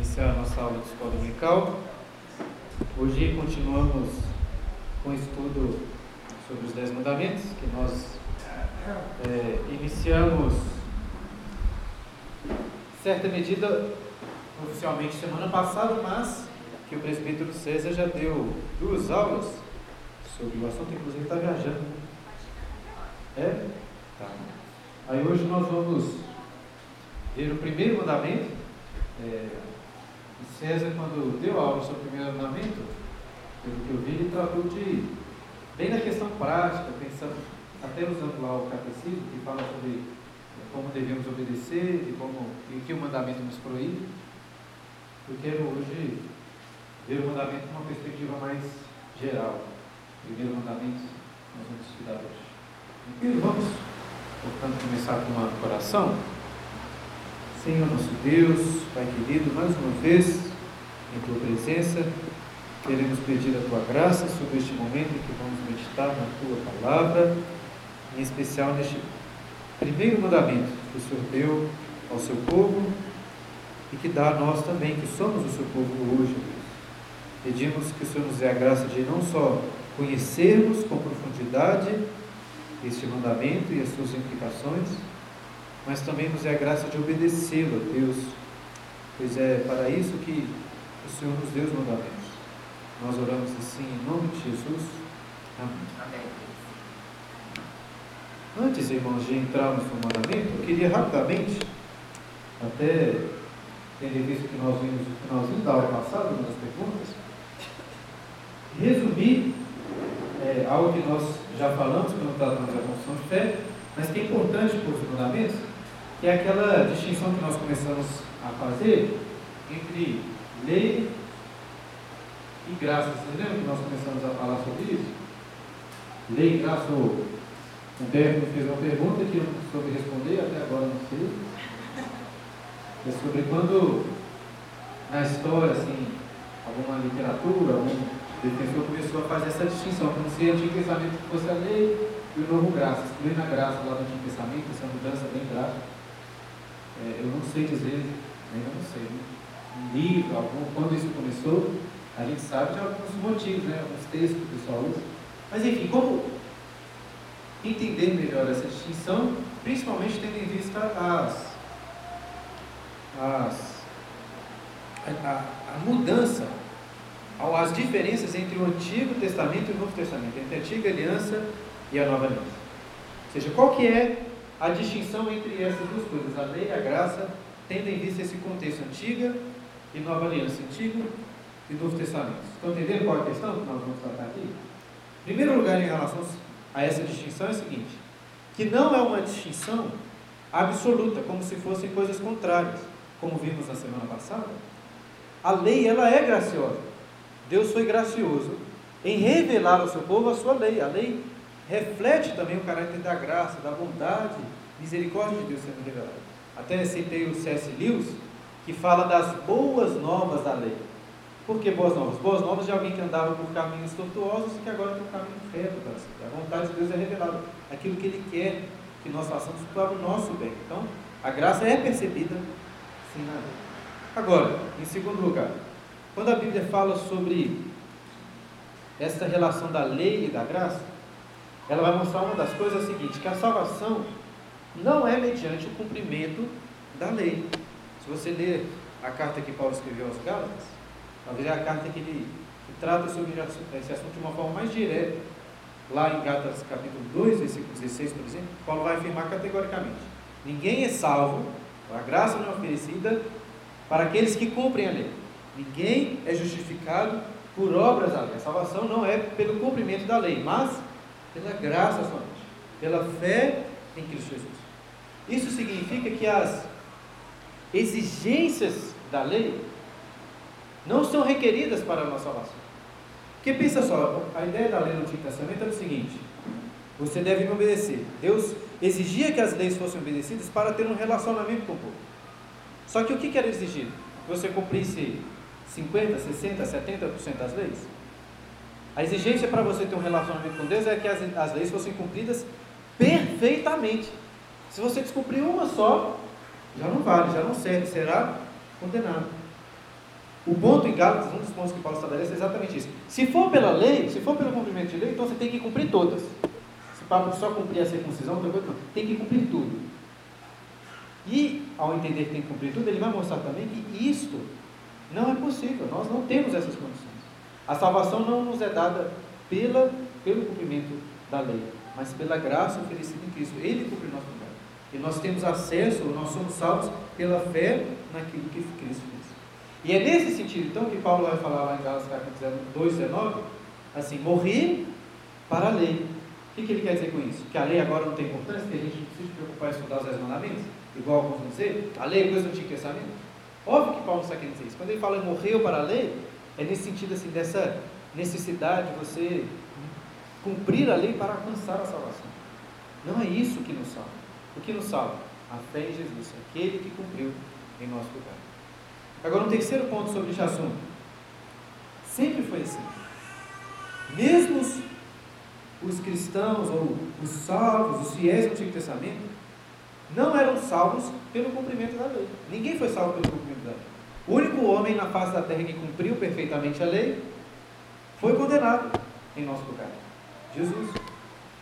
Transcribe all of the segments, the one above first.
iniciar a nossa aula de escola dominical. Hoje continuamos com o estudo sobre os Dez Mandamentos, que nós é, iniciamos, certa medida, oficialmente semana passada, mas que o presbítero César já deu duas aulas sobre o assunto, inclusive está viajando. É? Tá. Aí hoje nós vamos ver o primeiro mandamento. É, César, quando deu aula sobre o primeiro mandamento, pelo que eu vi, ele tratou de, bem na questão prática, pensando, até usando lá o catecismo, que fala sobre como devemos obedecer, de como, e que o mandamento nos proíbe. Eu quero hoje ver o mandamento numa perspectiva mais geral. O primeiro mandamento nós vamos estudar hoje. E vamos, portanto, começar com uma oração. Senhor nosso Deus, Pai querido, mais uma vez, em Tua presença, queremos pedir a Tua graça sobre este momento em que vamos meditar na Tua palavra, em especial neste primeiro mandamento que o Senhor deu ao seu povo e que dá a nós também, que somos o seu povo hoje, Deus. Pedimos que o Senhor nos dê a graça de não só conhecermos com profundidade este mandamento e as suas implicações, mas também nos é a graça de obedecê-lo, Deus, pois é para isso que o Senhor nos deu os mandamentos. Nós oramos assim em nome de Jesus. Amém. Amém. Antes, irmãos, de entrarmos no mandamento, eu queria rapidamente, até tendo visto que nós vimos no finalzinho da aula passada, das perguntas, resumir é, algo que nós já falamos quando tratamos da confissão de fé, mas que é importante para os fundamentos, que é aquela distinção que nós começamos a fazer entre lei e graça. Vocês lembram que nós começamos a falar sobre isso? Lei e graça, o Humberto fez uma pergunta que eu não soube responder, até agora não sei. É sobre quando na história, assim, alguma literatura, algum defensor começou a fazer essa distinção, como se o Antigo Testamento fosse a lei e o Novo Graça, excluindo a graça lá do Antigo Testamento, essa mudança bem drástica. É, eu não sei dizer, ainda não sei, né? um livro, algum, quando isso começou, a gente sabe de alguns motivos, né? alguns textos que o pessoal usa. Mas enfim, como entender melhor essa distinção, principalmente tendo em vista as, as a, a, mudança as diferenças entre o Antigo Testamento e o Novo Testamento, entre a Antiga Aliança e a Nova Aliança. Ou seja, qual que é a distinção entre essas duas coisas, a lei e a graça, tendo em vista esse contexto Antiga e Nova Aliança, Antigo e Novo Testamento. Estão entendendo qual é a questão que nós vamos tratar aqui? Em primeiro lugar, em relação a essa distinção, é o seguinte, que não é uma distinção absoluta, como se fossem coisas contrárias, como vimos na semana passada. A lei, ela é graciosa. Deus foi gracioso em revelar ao seu povo a sua lei. A lei reflete também o caráter da graça, da bondade, misericórdia de Deus sendo revelada. Até citei o C.S. Lewis, que fala das boas novas da lei. Por que boas novas? Boas novas de alguém que andava por caminhos tortuosos e que agora tem um caminho reto para seguir. A vontade de Deus é revelada. Aquilo que Ele quer que nós façamos para o nosso bem. Então, a graça é percebida sim na lei. Agora, em segundo lugar, quando a Bíblia fala sobre essa relação da lei e da graça, ela vai mostrar uma das coisas seguintes, que a salvação não é mediante o cumprimento da lei. Se você ler a carta que Paulo escreveu aos Gálatas, talvez é a carta que ele que trata sobre esse assunto de uma forma mais direta. Lá em Gálatas capítulo 2, versículo 16, por exemplo, Paulo vai afirmar categoricamente: ninguém é salvo, a graça não é oferecida para aqueles que cumprem a lei. Ninguém é justificado por obras da lei. A salvação não é pelo cumprimento da lei, mas pela graça somente, pela fé em Cristo Jesus. Isso significa que as exigências da lei não são requeridas para a nossa salvação. Porque pensa só, a ideia da lei no Antigo Testamento era o seguinte: você deve me obedecer. Deus exigia que as leis fossem obedecidas para ter um relacionamento com o povo. Só que o que era exigido? Que você cumprisse 50%, 60%, 70% das leis? A exigência para você ter um relacionamento com Deus é que as, as leis fossem cumpridas perfeitamente. Se você descumprir uma só, já não vale, já não serve, será condenado. O ponto em Gálatas, um dos pontos que Paulo estabelece é exatamente isso. Se for pela lei, se for pelo cumprimento de lei, então você tem que cumprir todas. Se papo só cumprir a circuncisão, tem que cumprir tudo. E, ao entender que tem que cumprir tudo, ele vai mostrar também que isto não é possível. Nós não temos essas condições. A salvação não nos é dada pela, pelo cumprimento da lei, mas pela graça oferecida em Cristo. Ele cumpre nosso lugar. E nós temos acesso, nós somos salvos pela fé naquilo que Cristo fez. E é nesse sentido, então, que Paulo vai falar lá em Gálatas 2,19, assim, morrer para a lei. O que, que, ele quer dizer com isso? Que a lei agora não tem importância, que a gente não precisa se preocupar em estudar os dez mandamentos, igual alguns vão dizer, a lei é coisa do Antigo Testamento. Óbvio que Paulo não está querendo dizer isso. Quando ele fala morreu para a lei, é nesse sentido assim, dessa necessidade de você cumprir a lei para alcançar a salvação. Não é isso que nos salva. O que nos salva? A fé em Jesus, aquele que cumpriu em nosso lugar. Agora, um terceiro ponto sobre este assunto. Sempre foi assim. Mesmo os, os cristãos, ou os salvos, os fiéis do Antigo Testamento, não eram salvos pelo cumprimento da lei. Ninguém foi salvo pelo cumprimento. O único homem na face da terra que cumpriu perfeitamente a lei foi condenado em nosso lugar. Jesus.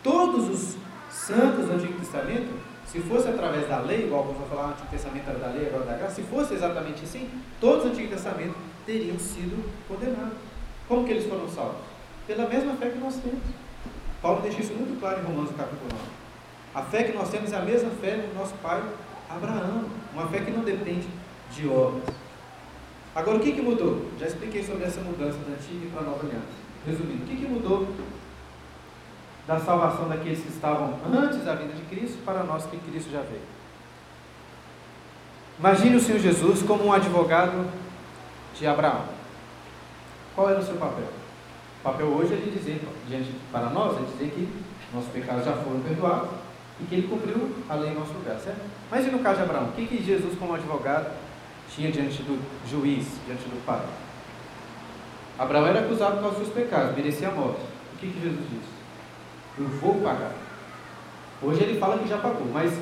Todos os santos do Antigo Testamento se fosse através da lei, igual vamos falar, o Antigo Testamento era da lei, agora da graça, se fosse exatamente assim, todos os Antigo Testamento teriam sido condenados. Como que eles foram salvos? Pela mesma fé que nós temos. Paulo deixa isso muito claro em Romanos capítulo 9. A fé que nós temos é a mesma fé do nosso pai Abraão, uma fé que não depende de obras. Agora, o que, que mudou? Já expliquei sobre essa mudança da antiga para a nova aliança. Resumindo, o que, que mudou da salvação daqueles que estavam antes da vinda de Cristo para nós que Cristo já veio. Imagine o Senhor Jesus como um advogado de Abraão. Qual era o seu papel? O papel hoje é de dizer, diante para nós, é dizer que nossos pecados já foram perdoados e que ele cumpriu a lei em nosso lugar, certo? Mas e no caso de Abraão? O que, que Jesus, como advogado, tinha diante do juiz, diante do pai? Abraão era acusado por causa dos pecados, merecia a morte. O que, que Jesus disse? Eu vou pagar. Hoje ele fala que já pagou, mas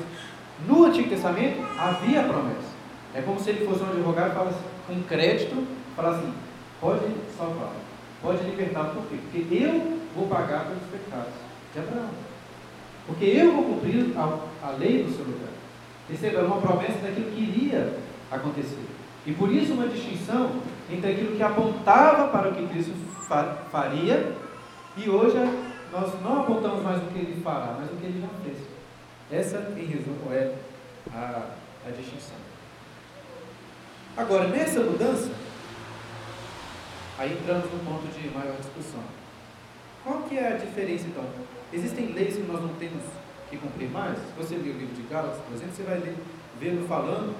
no Antigo Testamento havia promessa. É como se ele fosse um advogado falasse, com crédito, falasse assim, pode salvar, pode libertar, por quê? Porque eu vou pagar pelos pecados de Abraão. Porque eu vou cumprir a, a lei do seu lugar. Perceba, é uma promessa daquilo que iria acontecer. E por isso uma distinção entre aquilo que apontava para o que Cristo faria e hoje nós não apontamos mais o que ele fará, mas o que ele já fez. Essa, em resumo, é a, a distinção. Agora, nessa mudança, aí entramos no ponto de maior discussão. Qual que é a diferença, então? Existem leis que nós não temos que cumprir mais? Se você ler o livro de Gálatas, por exemplo, você vai ler, vê-lo falando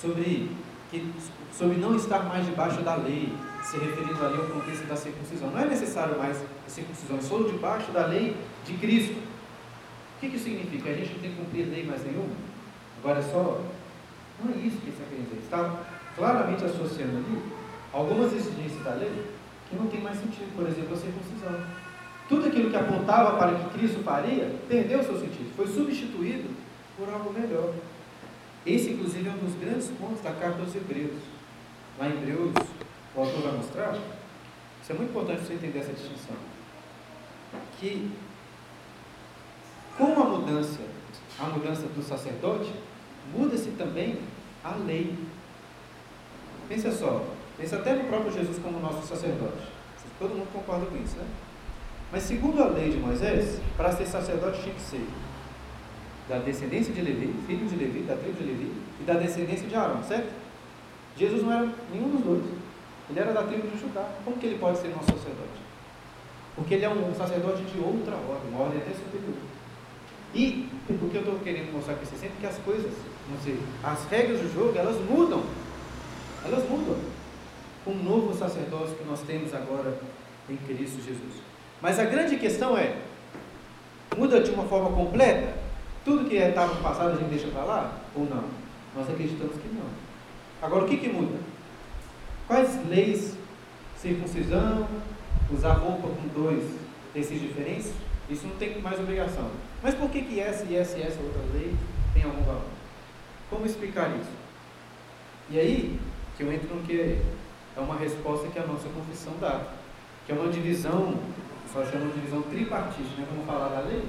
sobre, que, sobre não estar mais debaixo da lei, se referindo ali ao contexto da circuncisão. Não é necessário mais a circuncisão, sou debaixo da lei de Cristo. O que, que isso significa? A gente não tem que cumprir lei mais nenhuma? Agora é só. Não é isso que está querendo dizer. Está claramente associando ali algumas exigências da lei que não tem mais sentido. Por exemplo, a circuncisão. Tudo aquilo que apontava para que Cristo faria perdeu seu sentido, foi substituído por algo melhor. Esse, inclusive, é um dos grandes pontos da carta aos Hebreus. Lá em Hebreus o autor vai mostrar, isso é muito importante você entender essa distinção. Que com a mudança, a mudança do sacerdote, muda-se também a lei. Pensa só, pensa até no próprio Jesus como nosso sacerdote. Todo mundo concorda com isso, né? Mas segundo a lei de Moisés, para ser sacerdote tinha que ser da descendência de Levi, filho de Levi, da tribo de Levi, e da descendência de Arão, certo? Jesus não era nenhum dos dois. Ele era da tribo de Judá. Como que ele pode ser nosso sacerdote? Porque ele é um sacerdote de outra ordem, uma ordem até superior. E o que eu estou querendo mostrar para vocês sempre é que as coisas, não sei, as regras do jogo, elas mudam. Elas mudam. Com o novo sacerdócio que nós temos agora em Cristo Jesus. Mas a grande questão é, muda de uma forma completa? Tudo que estava no passado a gente deixa para lá? Ou não? Nós acreditamos que não. Agora o que, que muda? Quais leis? Circuncisão, usar roupa com dois tecidos diferentes? Isso não tem mais obrigação. Mas por que, que essa e essa e essa outra lei tem algum valor? Como explicar isso? E aí, que eu entro no que é uma resposta que a nossa confissão dá, que é uma divisão, só chama de divisão tripartite, né? Vamos falar da lei?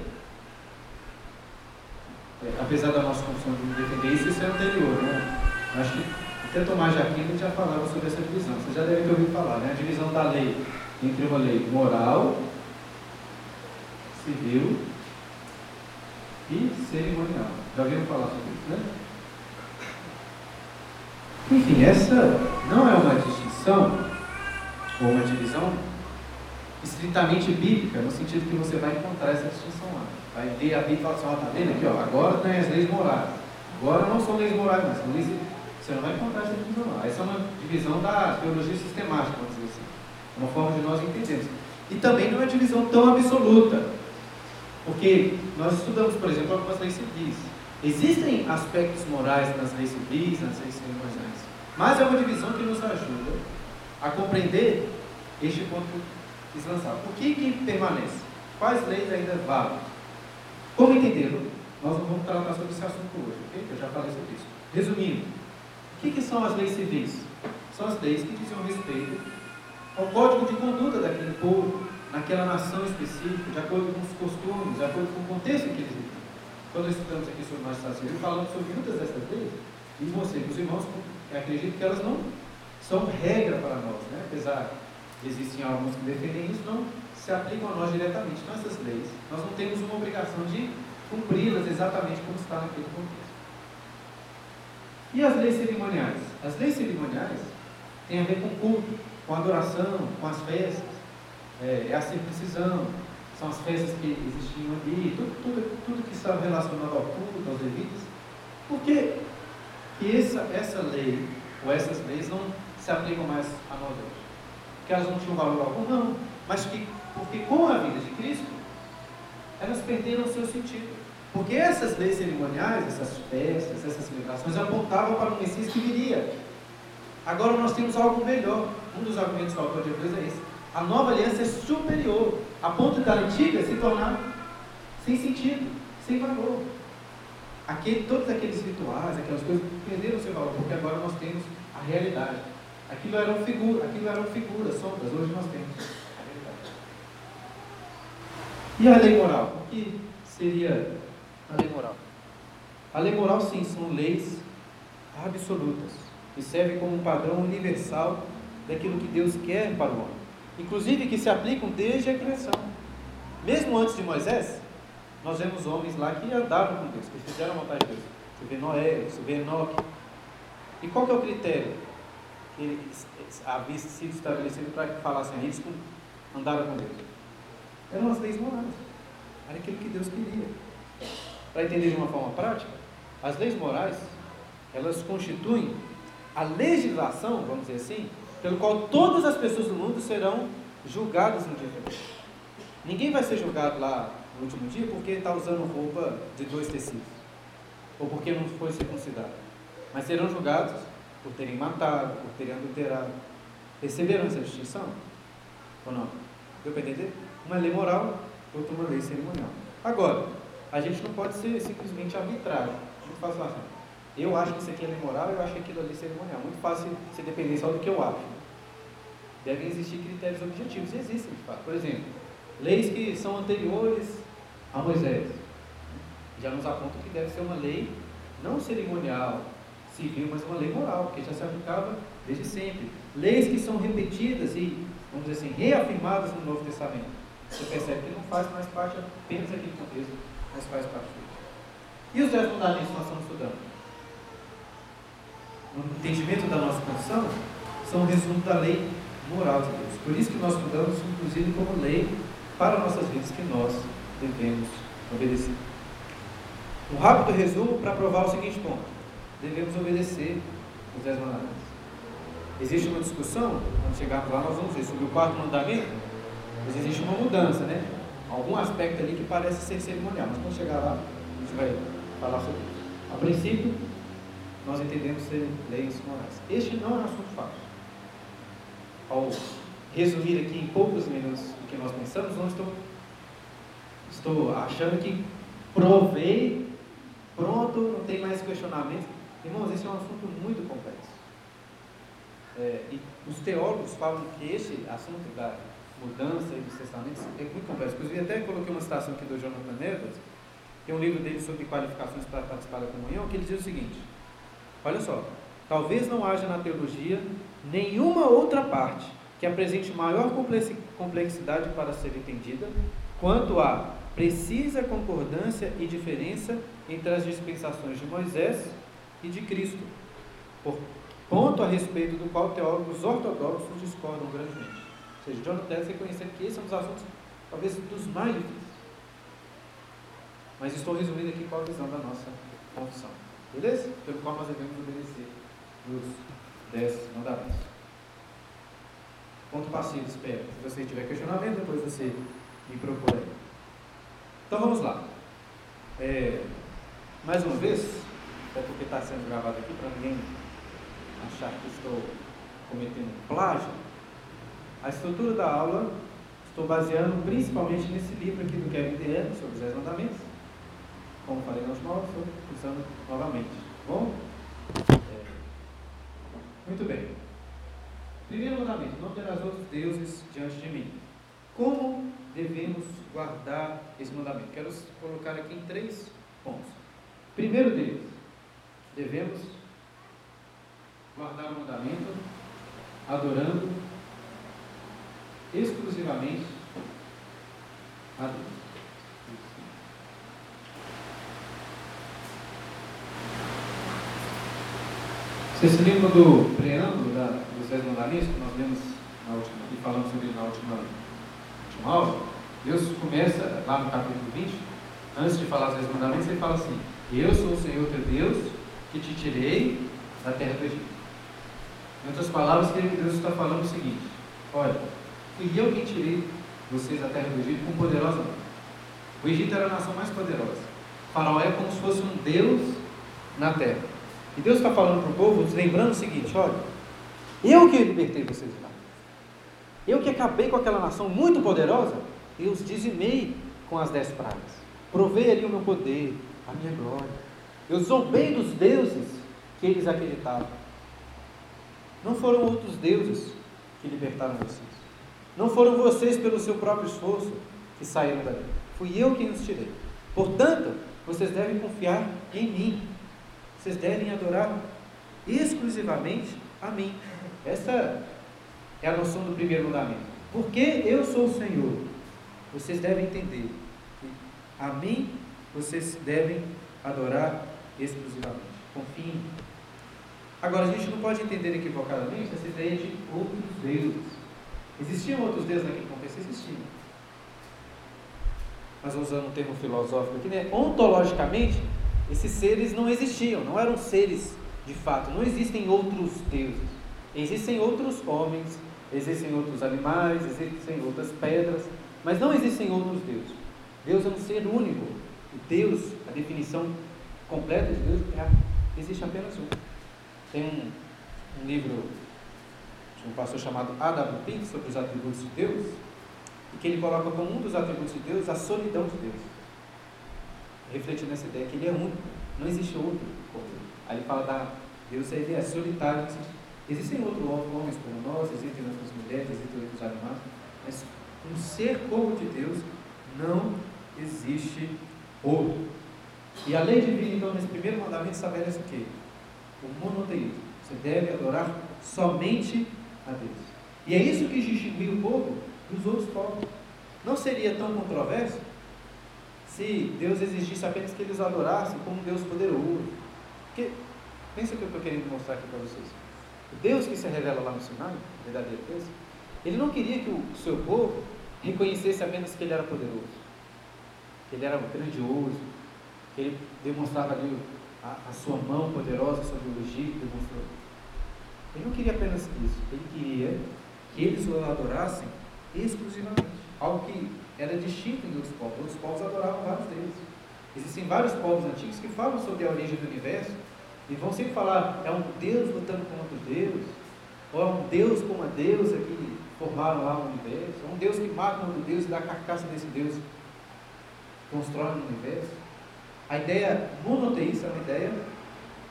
É, apesar da nossa confissão de defender isso, isso é anterior, né? Acho que até Tomás de Aquino já falava sobre essa divisão. Você já deve ter ouvido falar, né? A divisão da lei entre uma lei moral, civil e cerimonial. Já ouviram falar sobre isso, né? Enfim, essa não é uma distinção ou uma divisão estritamente bíblica, no sentido que você vai encontrar essa distinção lá. Vai ver a Bíblia e falar assim, ó, tá vendo aqui, ó, agora tem as leis morais. Agora não são leis morais, mas são leis. Você não vai encontrar essa divisão lá. Essa é uma divisão da teologia sistemática, vamos dizer assim. Uma forma de nós entendermos. E também não é divisão tão absoluta. Porque nós estudamos, por exemplo, algumas leis civis. Existem aspectos morais nas leis civis, nas leis cerimoniais, mas é uma divisão que nos ajuda a compreender este ponto quis lançar. Por que, que permanece? Quais leis ainda valem? Como entendê-lo? Nós não vamos tratar sobre esse assunto hoje, ok? Eu já falei sobre isso. Resumindo, o que, que são as leis civis? São as leis que dizem respeito ao código de conduta daquele povo, naquela nação específica, de acordo com os costumes, de acordo com o contexto que eles vivem. Quando estudamos aqui sobre o sacerdote, falamos sobre muitas dessas leis, e você, os irmãos, acredito que elas não são regra para nós, né? apesar existem alguns que defendem isso, não se aplicam a nós diretamente. Então, essas leis, nós não temos uma obrigação de cumpri-las exatamente como está naquele contexto. E as leis cerimoniais? As leis cerimoniais têm a ver com culto, com adoração, com as festas, é, é a circuncisão, são as festas que existiam ali, tudo, tudo, tudo que está relacionado ao culto, aos levitas. Por que, essa, essa lei, ou essas leis, não se aplicam mais a nós hoje? Porque elas não tinham valor algum? Não. Mas que, porque com a vida de Cristo, elas perderam o seu sentido. Porque essas leis cerimoniais, essas festas, essas celebrações apontavam para o Messias que viria. Agora nós temos algo melhor. Um dos argumentos do autor de Hebreus é esse. A nova aliança é superior, a ponto da antiga se tornar sem sentido, sem valor. Aquele, todos aqueles rituais, aquelas coisas perderam seu valor, porque agora nós temos a realidade. Aquilo eram figuras, aquilo eram figuras, sombras, hoje nós temos. E a lei moral? O que seria a lei moral? A lei moral, sim, são leis absolutas, que servem como um padrão universal daquilo que Deus quer para o homem inclusive que se aplicam desde a criação. Mesmo antes de Moisés, nós vemos homens lá que andavam com Deus, que fizeram a vontade de Deus. Você vê Noé, você vê Enoque. E qual que é o critério que havia sido estabelecido para que falassem eles andaram com Deus? Eram as leis morais. Era aquilo que Deus queria. Para entender de uma forma prática, as leis morais, elas constituem a legislação, vamos dizer assim, pelo qual todas as pessoas do mundo serão julgadas no dia final. Ninguém vai ser julgado lá no último dia porque está usando roupa de dois tecidos, ou porque não foi circuncidado. Mas serão julgados por terem matado, por terem adulterado. Receberam essa distinção? Ou não? Deu para entender? Uma lei moral, outra uma lei cerimonial. Agora, a gente não pode ser simplesmente arbitrário. Muito fácil assim. Eu acho que isso aqui é lei moral, eu acho que aquilo ali é cerimonial. Muito fácil se depender só do que eu acho. Devem existir critérios objetivos, e existem de fato. Por exemplo, leis que são anteriores a Moisés. Já nos apontam que deve ser uma lei não cerimonial, civil, mas uma lei moral, porque já se aplicava desde sempre. Leis que são repetidas e, vamos dizer assim, reafirmadas no Novo Testamento. Você percebe que não faz mais parte apenas daquele contexto, mas faz parte dele. E os dez fundamentos que nós estamos estudando? no entendimento da nossa condição, são o resumo da lei moral de Deus. Por isso que nós estudamos, inclusive, como lei para nossas vidas que nós devemos obedecer. Um rápido resumo para provar o seguinte ponto: devemos obedecer os dez mandamentos. Existe uma discussão, quando chegarmos lá, nós vamos ver sobre o quarto mandamento, mas existe uma mudança, né? Algum aspecto ali que parece ser cerimonial, mas quando chegar lá, a gente vai falar sobre isso. A princípio, nós entendemos ser leis morais. Este não é um assunto fácil. Ao resumir aqui em poucos minutos o que nós pensamos, não estou, estou achando que provei, pronto, não tem mais questionamento. Irmãos, esse é um assunto muito complexo. é, e os teólogos falam que esse assunto da mudança dos testamentos é muito complexo. Inclusive, até coloquei uma citação aqui do Jonathan Edwards, tem um livro dele sobre qualificações para participar da comunhão, que ele diz o seguinte: olha só, talvez não haja na teologia nenhuma outra parte que apresente maior complexidade para ser entendida quanto a precisa concordância e diferença entre as dispensações de Moisés e de Cristo, por ponto a respeito do qual teólogos ortodoxos discordam grandemente. Ou seja, John deve reconhecendo que esse é um dos assuntos, talvez, dos mais difíceis. Mas estou resumindo aqui qual a visão da nossa confissão. Beleza? Pelo qual nós devemos obedecer os dez mandamentos. Ponto passivo, espero. Se você tiver questionamento, depois você me procura. Então vamos lá. É, mais uma vez, até porque está sendo gravado aqui para ninguém achar que estou cometendo plágio, a estrutura da aula estou baseando principalmente nesse livro aqui do Kevin DeAnne sobre os Dez Mandamentos. Como falei na última aula, estou usando novamente. Tá bom? É, muito bem. Primeiro mandamento: não terás outros deuses diante de mim. Como devemos guardar esse mandamento? Quero colocar aqui em três pontos. Primeiro deles, devemos guardar o mandamento adorando exclusivamente a Deus. Você se lembra do preâmbulo da, dos Dez Mandamentos que nós lemos na última, e falamos sobre na última, última aula? Deus começa lá no capítulo 20, antes de falar os Dez Mandamentos, ele fala assim: Eu sou o Senhor teu Deus que te tirei da terra do Egito. Em outras palavras, Deus está falando o seguinte: Olha, fui eu quem tirei vocês da terra do Egito com poderosa mão. O Egito era a nação mais poderosa. O faraó é como se fosse um Deus na terra. E Deus está falando para o povo, lembrando o seguinte: olha, eu que libertei vocês lá. Eu que acabei com aquela nação muito poderosa, eu os dizimei com as dez pragas. Provei ali o meu poder, a minha glória. Eu zombei dos deuses que eles acreditavam. Não foram outros deuses que libertaram vocês. Não foram vocês, pelo seu próprio esforço, que saíram dali. Fui eu quem os tirei. Portanto, vocês devem confiar em mim. Vocês devem adorar exclusivamente a mim. Essa é a noção do primeiro mandamento. Porque eu sou o Senhor. Vocês devem entender que a mim vocês devem adorar exclusivamente. Confiem. Agora, a gente não pode entender equivocadamente essa ideia de outros deuses. Existiam outros deuses naquele contexto? Existiam. Mas usando um termo filosófico aqui, né? ontologicamente, esses seres não existiam, não eram seres de fato. Não existem outros deuses. Existem outros homens, existem outros animais, existem outras pedras, mas não existem outros deuses. Deus é um ser único. Deus, a definição completa de Deus, é, existe apenas um. Tem um, um livro de um pastor chamado A.W. Pink sobre os atributos de Deus, e que ele coloca como um dos atributos de Deus a solidão de Deus refletindo nessa ideia que ele é único, não existe outro como ele. Aí ele fala da Deus ele é solitário, existem outros homens como nós, existem outras mulheres, existem outros animais, mas um ser como de Deus não existe outro. E a lei divina, então, nesse primeiro mandamento estabelece o quê? O monoteísmo. Você deve adorar somente a Deus. E é isso que distingue o povo dos outros povos. Não seria tão controverso se Deus exigisse apenas que eles adorassem como um Deus poderoso. Porque, pensa o que eu estou querendo mostrar aqui para vocês. O Deus que se revela lá no Sinai, verdadeiro Deus, ele não queria que o seu povo reconhecesse apenas que ele era poderoso, que ele era grandioso, ele demonstrava ali a, a sua mão poderosa sobre o Egito, demonstrou. Ele não queria apenas isso, ele queria que eles o adorassem exclusivamente. Algo que era distinto em outros povos. Outros povos adoravam vários deuses. Existem vários povos antigos que falam sobre a origem do universo e vão sempre falar, é um Deus lutando com outro Deus, ou é um Deus com uma deusa que formaram lá o universo, é um Deus que mata um outro Deus e dá a carcaça desse Deus constrói um universo. A ideia monoteísta é uma ideia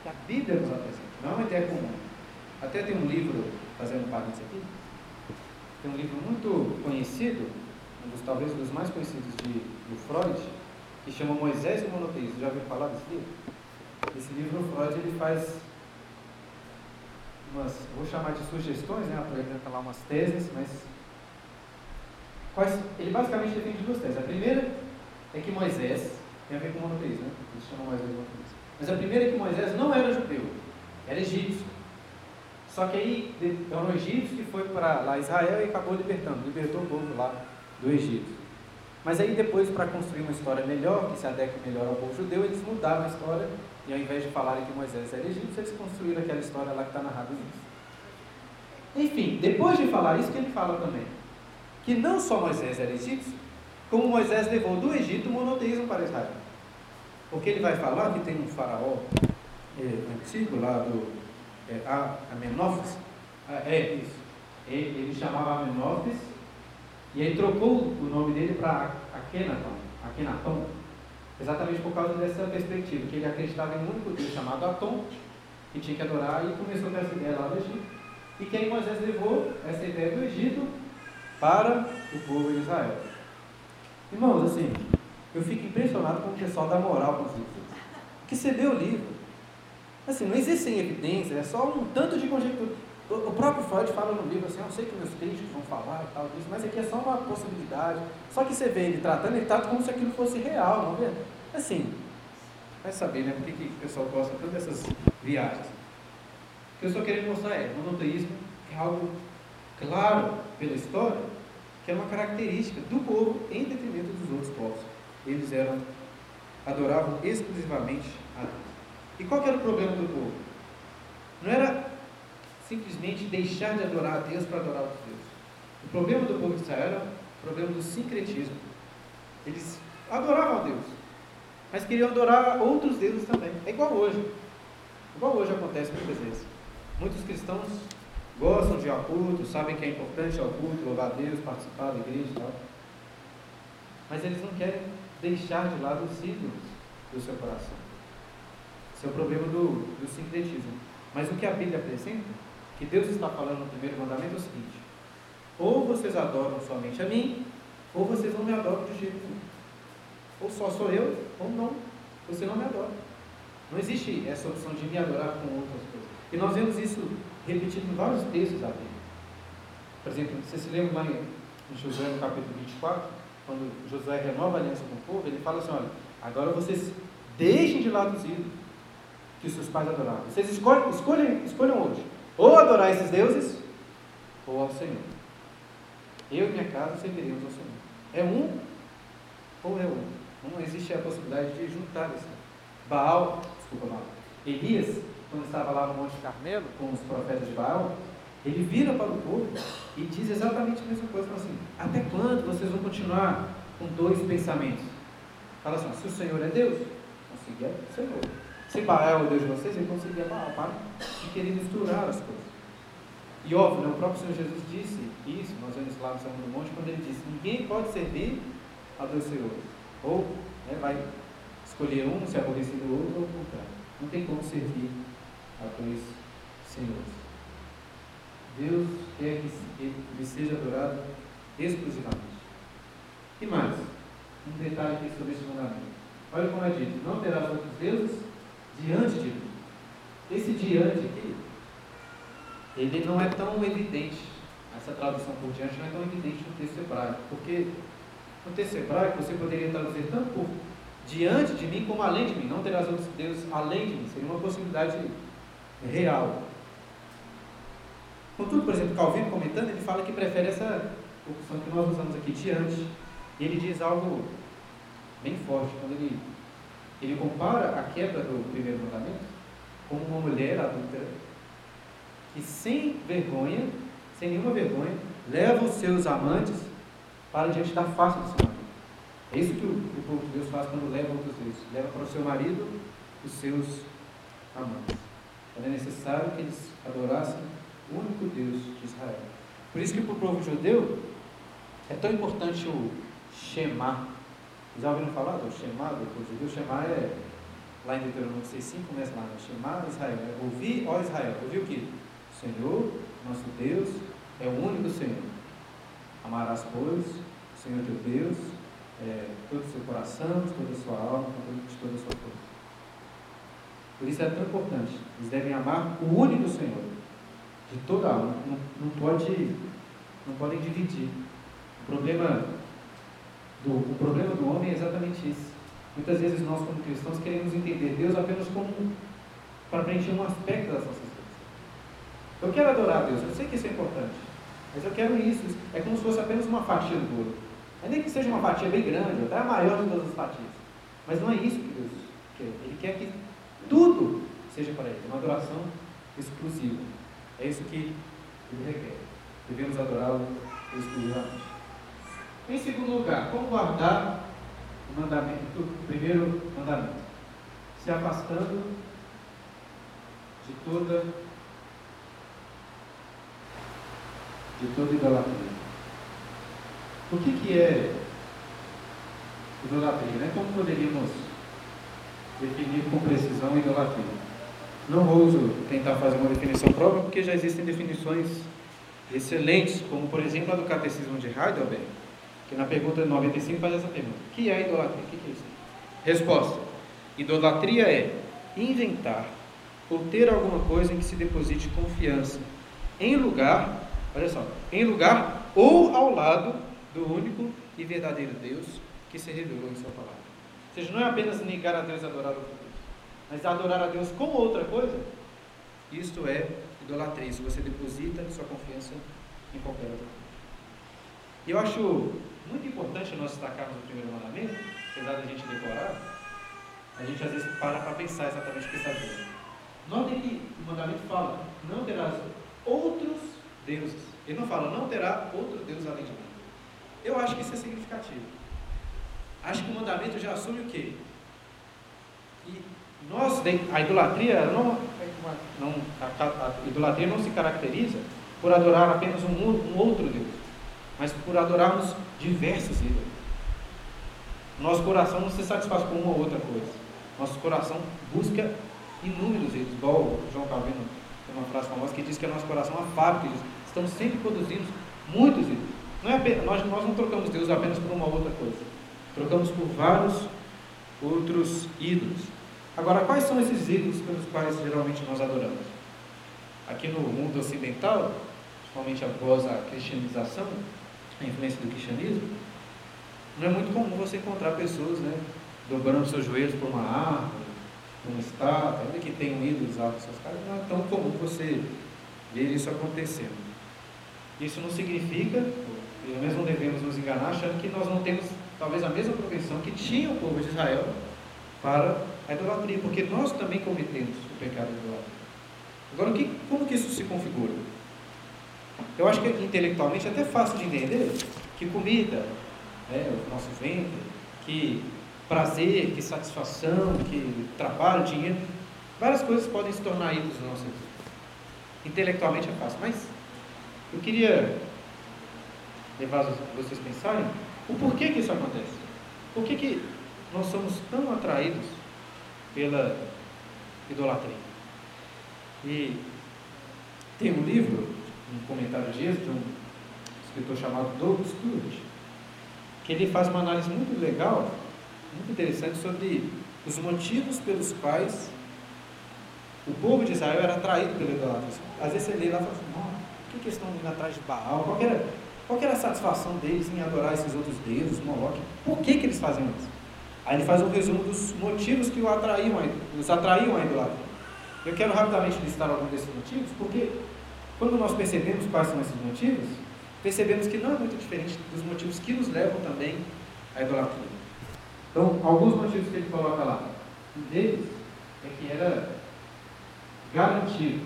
que a Bíblia nos apresenta, não é uma ideia comum. Até tem um livro fazendo parênteses aqui, tem um livro muito conhecido, um dos, talvez um dos mais conhecidos de, Freud, que chama Moisés e o Monoteísmo. Já ouviu falar desse livro? Esse livro, Freud, ele faz umas, vou chamar de sugestões, né? apresenta lá umas teses, mas quais, ele basicamente defende duas teses. A primeira é que Moisés, tem a ver com o monoteísmo, né? Eles chamam Moisés de monoteísmo. Mas a primeira é que Moisés não era judeu, era egípcio. Só que aí é um egípcio que foi para lá Israel e acabou libertando, libertou o povo lá do Egito. Mas aí depois, para construir uma história melhor, que se adeque melhor ao povo judeu, eles mudaram a história e ao invés de falarem que Moisés era egípcio, eles construíram aquela história lá que está narrada nisso. Enfim, depois de falar isso, que ele fala também? Que não só Moisés era egípcio, como Moisés levou do Egito o monoteísmo para Israel. Porque ele vai falar que tem um faraó é, antigo lá do é, Amenófis, ah, é isso, ele, ele chamava Amenófis, e aí trocou o nome dele para Akenaton, Akenaton, exatamente por causa dessa perspectiva, que ele acreditava em um único Deus chamado Atom, que tinha que adorar, e começou com essa ideia lá do Egito. E que aí Moisés levou essa ideia do Egito para o povo de Israel. Irmãos, assim, eu fico impressionado com o pessoal da moral com os livros. Que você lê o livro, Assim, não existem evidências, é só um tanto de conjectura. O próprio Freud fala no livro assim, eu sei que meus críticos vão falar e tal disso, mas aqui é só uma possibilidade. Só que você vê ele tratando, ele trata como se aquilo fosse real, não é? Assim, vai saber, né, por que, que o pessoal gosta tanto dessas viagens. O que eu estou querendo mostrar é, o monoteísmo é algo claro pela história, que é uma característica do povo em detrimento dos outros povos. Eles eram, adoravam exclusivamente a Deus. E qual era o problema do povo? Não era simplesmente deixar de adorar a Deus para adorar outros deuses. O problema do povo de Israel era o problema do sincretismo. Eles adoravam a Deus, mas queriam adorar outros deuses também. É igual hoje. Igual hoje acontece muitas vezes. Muitos cristãos gostam de ir ao culto, sabem que é importante ao culto, louvar a Deus, participar da igreja e tal. Mas eles não querem deixar de lado os ídolos do seu coração. Esse é o problema do, do sincretismo. Mas o que a Bíblia apresenta, que Deus está falando no primeiro mandamento, é o seguinte: ou vocês adoram somente a mim, ou vocês não me adoram de jeito nenhum. Ou só sou eu, ou não, você não me adora. Não existe essa opção de me adorar com outras coisas. E nós vemos isso repetido em vários textos da Bíblia. Por exemplo, você se lembra lá em Josué no capítulo 24, quando Josué renova a aliança com o povo, ele fala assim: olha, agora vocês deixem de lado os ídolos que seus pais adoravam. Vocês escolhem, escolhem, escolham hoje. Ou adorar esses deuses, ou ao Senhor. Eu e minha casa serviremos ao Senhor. É um ou é um. Não existe a possibilidade de juntar isso. Baal, desculpa, Baal. Elias, quando estava lá no Monte Carmelo com os profetas de Baal, ele vira para o povo e diz exatamente a mesma coisa. Fala assim: Até quando vocês vão continuar com dois pensamentos? Fala assim: Se o Senhor é Deus, vão seguir o Senhor. Se Baal é o Deus de vocês, ele conseguia Baal, para de querer misturar as coisas. E óbvio, né, o próprio Senhor Jesus disse isso, nós vemos lá no Sermão do Monte, quando ele disse: Ninguém pode servir a dois senhores. Ou né, vai escolher um, se aborrecer do outro, ou o contrário. Não tem como servir a dois senhores. Deus quer que ele seja adorado exclusivamente. E mais, um detalhe aqui sobre esse mandamento. Olha como é dito: Não terás outros deuses diante de mim. Esse diante aqui, ele não é tão evidente, essa tradução por diante não é tão evidente no texto hebraico, porque no texto hebraico você poderia traduzir tanto por diante de mim como além de mim, não terás outros deuses além de mim, seria uma possibilidade real. Contudo, por exemplo, Calvino comentando, ele fala que prefere essa opção que nós usamos aqui, diante, e ele diz algo bem forte, quando ele ele compara a quebra do primeiro mandamento com uma mulher adúltera que, sem vergonha, sem nenhuma vergonha, leva os seus amantes para diante da face do seu marido. É isso que o, o povo de Deus faz quando leva outros deuses. Leva para o seu marido os seus amantes. Então é necessário que eles adorassem o único Deus de Israel. Por isso que para o povo judeu é tão importante o Shema, já ouviram falar do Shema, do judeu? O Shema é, lá em Deuteronômio 6,5 começa lá, né? Shema Israel, é ouvir, ó Israel, ouvir o que? O Senhor, nosso Deus, é o único Senhor. Amarás, pois, o Senhor teu Deus, é, todo o seu coração, de toda a sua alma, de toda a sua força. Por isso é tão importante. Eles devem amar o único Senhor, de toda a alma. Não, não, pode, não podem dividir. O problema, do, o problema do homem é exatamente isso. Muitas vezes nós, como cristãos, queremos entender Deus apenas como para preencher um aspecto das nossas vidas. Eu quero adorar a Deus, eu sei que isso é importante, mas eu quero isso. É como se fosse apenas uma fatia do bolo. Ainda que seja uma fatia bem grande, até a maior de todas as fatias. Mas não é isso que Deus quer. Ele quer que tudo seja para Ele, uma adoração exclusiva. É isso que Ele requer. Devemos adorá-lo exclusivamente. Em segundo lugar, como guardar o mandamento, o primeiro mandamento? Se afastando de toda de toda idolatria. O que, que é idolatria? Né? Como poderíamos definir com precisão idolatria? Não vou tentar fazer uma definição própria, porque já existem definições excelentes, como por exemplo a do Catecismo de Heidelberg, que na pergunta 95 faz essa pergunta: O que é idolatria? O que é isso? Resposta: Idolatria é inventar ou ter alguma coisa em que se deposite confiança, em lugar, olha só, em lugar ou ao lado do único e verdadeiro Deus que se revelou em Sua palavra. Ou seja, não é apenas negar a Deus e adorar outro Deus, mas adorar a Deus como outra coisa. Isto é idolatria, se você deposita sua confiança em qualquer outra coisa. Eu acho muito importante nós destacarmos o primeiro mandamento, apesar da gente decorar, a gente às vezes para para pensar exatamente o que está dizendo. Notem que o mandamento fala, não terás outros deuses. Ele não fala, não terá outro Deus além de mim. Eu acho que isso é significativo. Acho que o mandamento já assume o quê? E nós, a idolatria não, não a, a, idolatria não se caracteriza por adorar apenas um, um outro Deus, mas por adorarmos diversos ídolos. Nosso coração não se satisfaz com uma ou outra coisa. Nosso coração busca inúmeros ídolos. Igual João Calvino tem uma frase famosa que diz que o nosso coração é uma fábrica. Estamos sempre produzindo muitos ídolos. Não é apenas, nós, nós não trocamos Deus apenas por uma outra coisa. Trocamos por vários outros ídolos. Agora, quais são esses ídolos pelos quais geralmente nós adoramos? Aqui no mundo ocidental, principalmente após a cristianização, a influência do cristianismo, não é muito comum você encontrar pessoas né, dobrando seus joelhos por uma árvore, por uma estátua, ainda que tenham ídolos nos seus caras, não é tão comum você ver isso acontecendo. Isso não significa e nós não devemos nos enganar achando que nós não temos talvez a mesma propensão que tinha o povo de Israel para a idolatria, porque nós também cometemos o pecado de idolatria. Agora, que, como que isso se configura? Eu acho que intelectualmente é até fácil de entender que comida, né, o nosso ventre, que prazer, que satisfação, que trabalho, dinheiro, várias coisas podem se tornar ídolos vida. Intelectualmente é fácil, mas eu queria levar vocês a pensarem o porquê que isso acontece. Por que, que nós somos tão atraídos pela idolatria? E tem um livro, um comentário de de um escritor chamado Douglas Coolidge, que ele faz uma análise muito legal, muito interessante sobre os motivos pelos quais o povo de Israel era atraído pela idolatria. Às vezes você lê lá e fala assim, por que, que eles estão indo atrás de Baal? Qual era qual era a satisfação deles em adorar esses outros deuses, Moloch? Por que, que eles fazem isso? Aí ele faz um resumo dos motivos que o atraíam, os atraíam à idolatria. Eu quero rapidamente listar alguns desses motivos, porque quando nós percebemos quais são esses motivos, percebemos que não é muito diferente dos motivos que nos levam também à idolatria. Então, alguns motivos que ele coloca lá. Um deles é que era garantido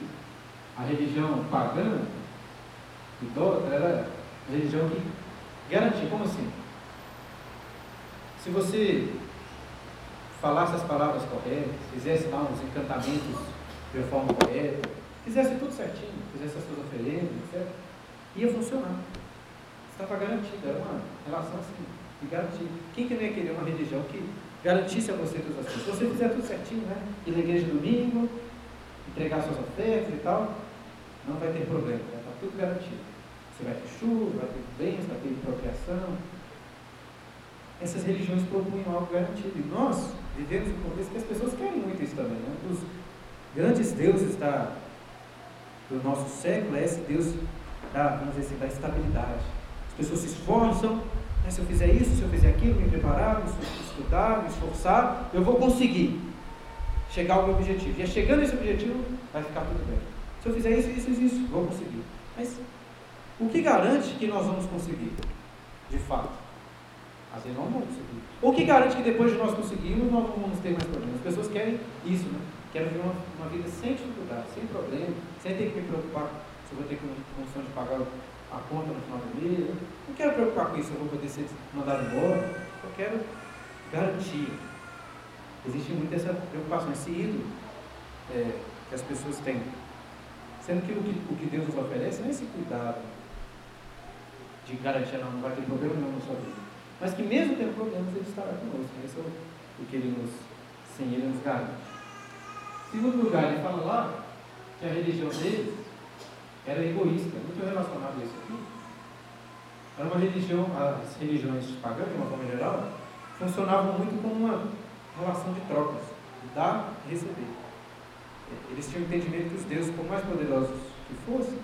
a religião pagã, idólatra, era religião que garantia. Como assim? Se você falasse as palavras corretas, fizesse lá uns encantamentos de forma correta, fizesse tudo certinho, fizesse as suas oferendas, etc., ia funcionar. Estava garantido, era uma relação assim, de garantia. Quem que não ia querer uma religião que garantisse a você todas as coisas? Se você fizer tudo certinho, né? Ir na igreja domingo, entregar suas ofertas e tal, não vai ter problema, vai estar tudo garantido. Vai ter chuva, vai ter bens, vai ter procriação. Essas religiões propunham algo garantido. E nós vivemos um contexto que as pessoas querem muito isso também. Né? Um dos grandes deuses da, do nosso século é esse Deus da, vamos dizer assim, da estabilidade. As pessoas se esforçam, né? se eu fizer isso, se eu fizer aquilo, me preparar, me estudar, me esforçar, eu vou conseguir chegar ao meu objetivo. E é chegando a esse objetivo, vai ficar tudo bem. Se eu fizer isso, isso, isso vou conseguir. Mas o que garante que nós vamos conseguir? De fato. Vezes não vamos conseguir. O que garante que depois de nós conseguirmos, nós não vamos ter mais problemas? As pessoas querem isso, né? Querem viver uma, uma vida sem dificuldade, sem problema, sem ter que me preocupar se eu vou ter condição de pagar a conta no final do mês. Não quero preocupar com isso, eu vou poder ser mandado embora. Eu quero garantia. Existe muita essa preocupação, esse ídolo é, que as pessoas têm. Sendo que o, que o que Deus nos oferece não é esse cuidado de garantia, não, não vai ter problema nenhum na sua vida. Mas que mesmo tendo problemas, Ele estará conosco. Esse é o, o que Ele nos, sim, Ele nos garante. Segundo lugar, ele fala lá que a religião deles era egoísta, muito relacionado a isso aqui. Era uma religião, as religiões pagãs, de uma forma geral, funcionavam muito como uma relação de trocas, dar e receber. Eles tinham entendimento que os deuses, por mais poderosos que fossem,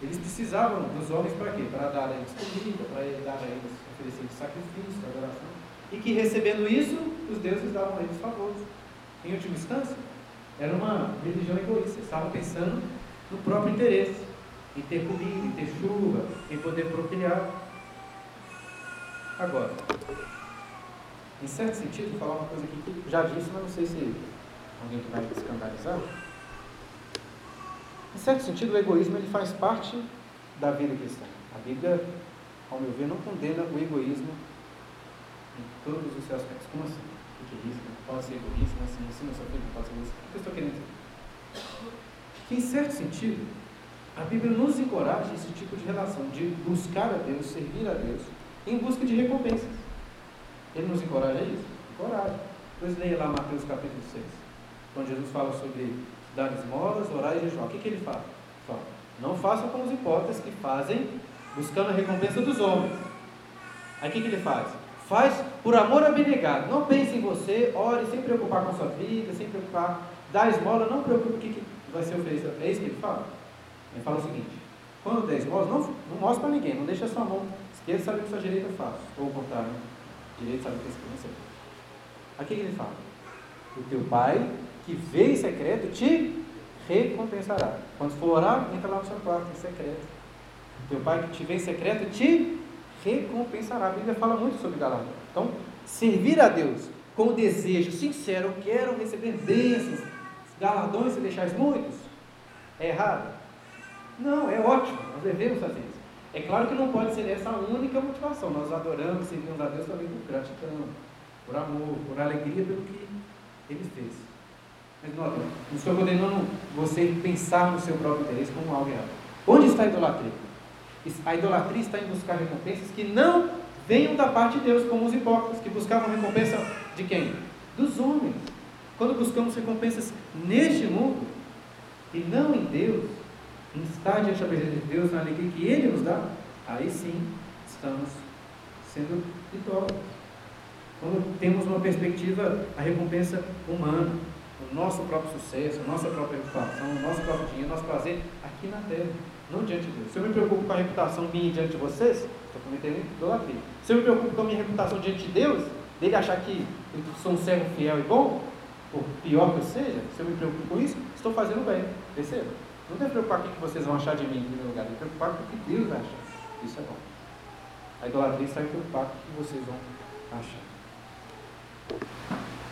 eles precisavam dos homens para quê? Para dar a eles comida, para dar a eles oferecer sacrifício, adoração. E que recebendo isso, os deuses davam a eles favores. Em última instância, era uma religião egoísta. Estavam pensando no próprio interesse, em ter comida, em ter chuva, em poder procriar. Agora, em certo sentido, vou falar uma coisa aqui que já disse, mas não sei se alguém vai escandalizar. Em certo sentido, o egoísmo ele faz parte da vida cristã. A Bíblia, ao meu ver, não condena o egoísmo em todos os seus aspectos. Como assim? O que é isso? Pode ser egoísmo, assim, assim, não sei o pode ser isso. O que eu estou querendo dizer? Que, em certo sentido, a Bíblia nos encoraja esse tipo de relação, de buscar a Deus, servir a Deus, em busca de recompensas. Ele nos encoraja a isso? Encoraja. Depois leia lá Mateus capítulo 6, quando Jesus fala sobre dar esmolas, orar e jejuar. O que, que ele fala? fala? Não façam como os hipócritas que fazem buscando a recompensa dos homens. Aí o que, que ele faz? Faz por amor abnegado. Não pense em você, ore sem preocupar com a sua vida, sem preocupar. Dá esmola, não preocupe o que, que vai ser oferecido. É isso que ele fala? Ele fala o seguinte: quando der esmola, não, não mostra para ninguém, não deixa a sua mão esquerda sabe o que sua direita faz. Ou o contrário, né? Direito sabe o que a esquerda sabe. Aqui que ele fala: o teu pai que vê em secreto te recompensará. Quando for orar, entra lá no seu quarto, em secreto. Teu pai que te vê em secreto te recompensará. A Bíblia fala muito sobre galardão. Então, servir a Deus com o desejo sincero, eu quero receber bênçãos, galardões se deixais muitos, é errado? Não, é ótimo, nós devemos fazer isso. É claro que não pode ser essa única motivação. Nós adoramos, servimos a Deus também por gratidão, por amor, por alegria pelo que Ele fez. Não estou condenando você pensar no seu próprio interesse como algo errado. Onde está a idolatria? A idolatria está em buscar recompensas que não venham da parte de Deus, como os hipócritas, que buscavam recompensa de quem? Dos homens. Quando buscamos recompensas neste mundo e não em Deus, em estar diante da presença de Deus, na alegria que Ele nos dá, aí sim estamos sendo idólatras. Quando temos uma perspectiva, a recompensa humana, o nosso próprio sucesso, a nossa própria reputação, o nosso próprio dinheiro, o nosso prazer aqui na terra, não diante de Deus. Se eu me preocupo com a reputação minha diante de vocês, estou cometendo idolatria. Se eu me preocupo com a minha reputação diante de Deus, dele achar que eu sou um servo fiel e bom, por pior que eu seja, se eu me preocupo com isso, estou fazendo bem. Perceba? Não devo preocupar com o que vocês vão achar de mim em primeiro lugar, devo preocupar com o que Deus vai achar. Isso é bom. A idolatria está preocupar com o que vocês vão achar.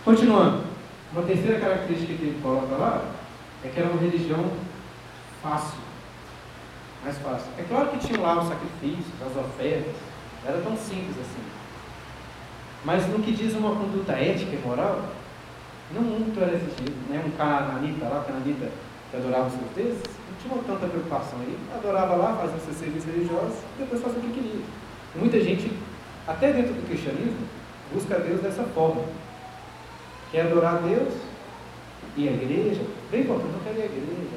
Continuando. Uma terceira característica que ele coloca lá é que era uma religião fácil, mais fácil. É claro que tinham lá os sacrifícios, as ofertas, era tão simples assim. Mas no que diz uma conduta ética e moral, não muito era exigido. Né? Um cananita lá, cananita que adorava os deuses, não tinha tanta preocupação. Ele adorava lá, fazia seus serviços religiosos e depois fazia o que queria. muita gente, até dentro do cristianismo, busca Deus dessa forma Quer adorar a Deus? E a igreja? Bem importante, não quer ir à igreja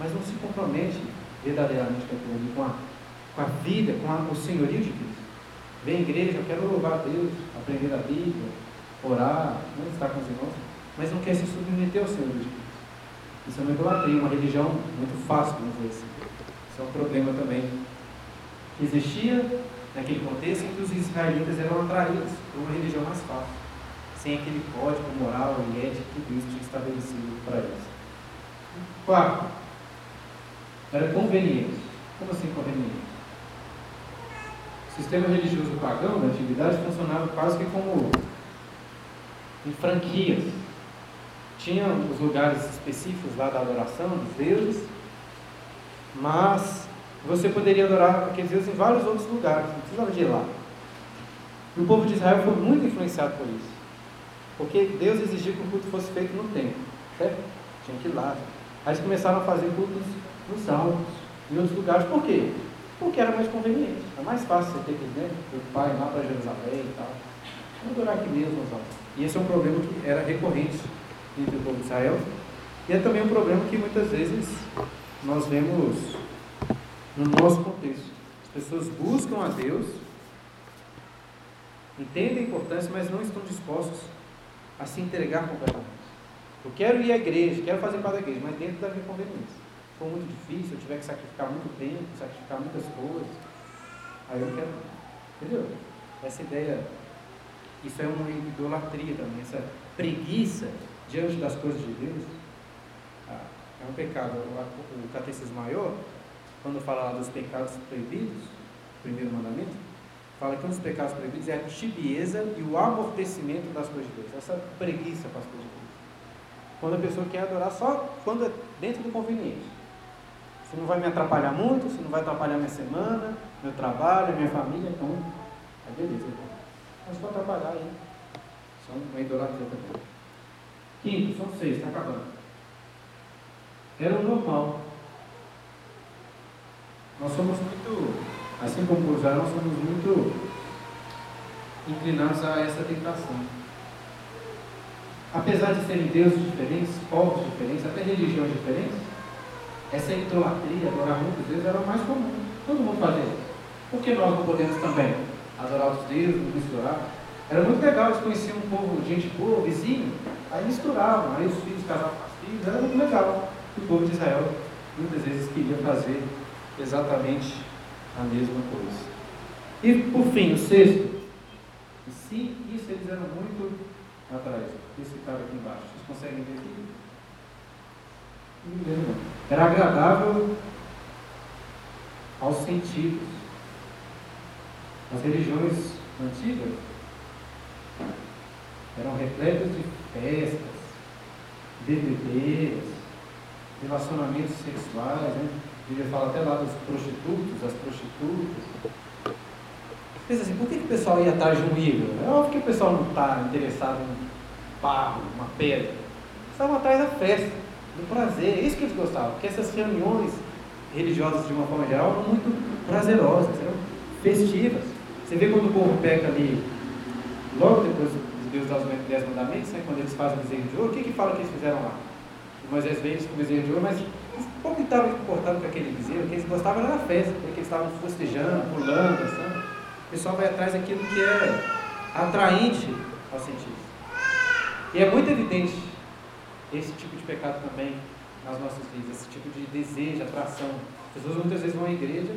mas não se compromete verdadeiramente com aquilo ali, com a, com a vida, com a, o senhorio de Cristo. Vem à igreja, eu quero louvar a Deus, aprender a Bíblia, orar, né, estar com os irmãos, mas não quer se submeter ao senhorio de Cristo. Isso é uma idolatria, uma religião muito fácil, vamos dizer assim. Isso é um problema também. Existia naquele contexto em que os israelitas eram atraídos por uma religião mais fácil, sem aquele código moral e ético que Deus tinha estabelecido para eles. Quarto, era conveniente. Como assim conveniente? O sistema religioso pagão da antiguidade funcionava quase que como em franquias. Tinha os lugares específicos lá da adoração dos deuses, mas você poderia adorar aqueles deuses em vários outros lugares, não precisava de ir lá. E o povo de Israel foi muito influenciado por isso. Porque Deus exigia que o culto fosse feito no templo. Certo? Tinha que ir lá. Aí eles começaram a fazer cultos nos altos, em outros lugares. Por quê? Porque era mais conveniente. É mais fácil você ter que ir, né? O pai lá para Jerusalém e tal. Vamos adorar aqui mesmo nos altos. E esse é um problema que era recorrente entre o povo de Israel. E é também um problema que muitas vezes nós vemos no nosso contexto. As pessoas buscam a Deus, entendem a importância, mas não estão dispostos a se entregar completamente. Eu quero ir à igreja, quero fazer parte da igreja, mas dentro da minha conveniência. For muito difícil, eu tiver que sacrificar muito tempo, sacrificar muitas coisas, aí eu quero. Entendeu? Essa ideia, isso é uma idolatria também, essa preguiça diante das coisas de Deus. Ah, é um pecado. O catecismo maior quando fala dos pecados proibidos, primeiro mandamento, fala que um dos pecados proibidos é a tibieza e o amortecimento das coisas de Deus, essa preguiça para as coisas de Deus. Quando a pessoa quer adorar só quando é dentro do conveniente. Se não vai me atrapalhar muito, se não vai atrapalhar minha semana, meu trabalho, minha família, então, é beleza. Então. Mas pode atrapalhar aí. São uma idolatria também. Quinto, são seis, está acabando. Era o normal nós somos muito, assim como os nós somos muito inclinados a essa tentação. Apesar de serem deuses diferentes, povos diferentes, até religiões diferentes, essa idolatria, adorar muitos deuses, era o mais comum. Todo mundo fazia. Por que nós não podemos também adorar os deuses, misturar? Era muito legal, eles conheciam um povo, gente boa, vizinho, aí misturavam, aí os filhos casavam com os filhos, era muito legal. O povo de Israel muitas vezes queria fazer exatamente a mesma coisa. E por fim, o sexto. E sim, isso eles eram muito atrás. Esse cara aqui embaixo. Vocês conseguem ver aqui? Não. Era agradável aos sentidos. As religiões antigas eram repletas de festas, bebedeiras, relacionamentos sexuais, né? Bíblia fala até lá dos prostitutos, as prostitutas. Pensa assim, por que, que o pessoal ia atrás de um ídolo? É óbvio que o pessoal não está interessado em barro, uma pedra. Estavam atrás da festa, do prazer. É isso que eles gostavam, porque essas reuniões religiosas, de uma forma geral, eram muito prazerosas, eram festivas. Você vê quando o povo peca ali, logo depois de Deus dar os dez mandamentos, né, quando eles fazem o bezerro de ouro, o que, que fala que eles fizeram lá? Moisés veio com o bezerro de ouro, mas pouco estava importado com aquele bezerro, o que eles gostavam era da festa, porque eles estavam festejando, pulando, dançando. O pessoal vai atrás daquilo que é atraente aos sentidos. E é muito evidente esse tipo de pecado também nas nossas vidas, esse tipo de desejo, atração. As pessoas muitas vezes vão à igreja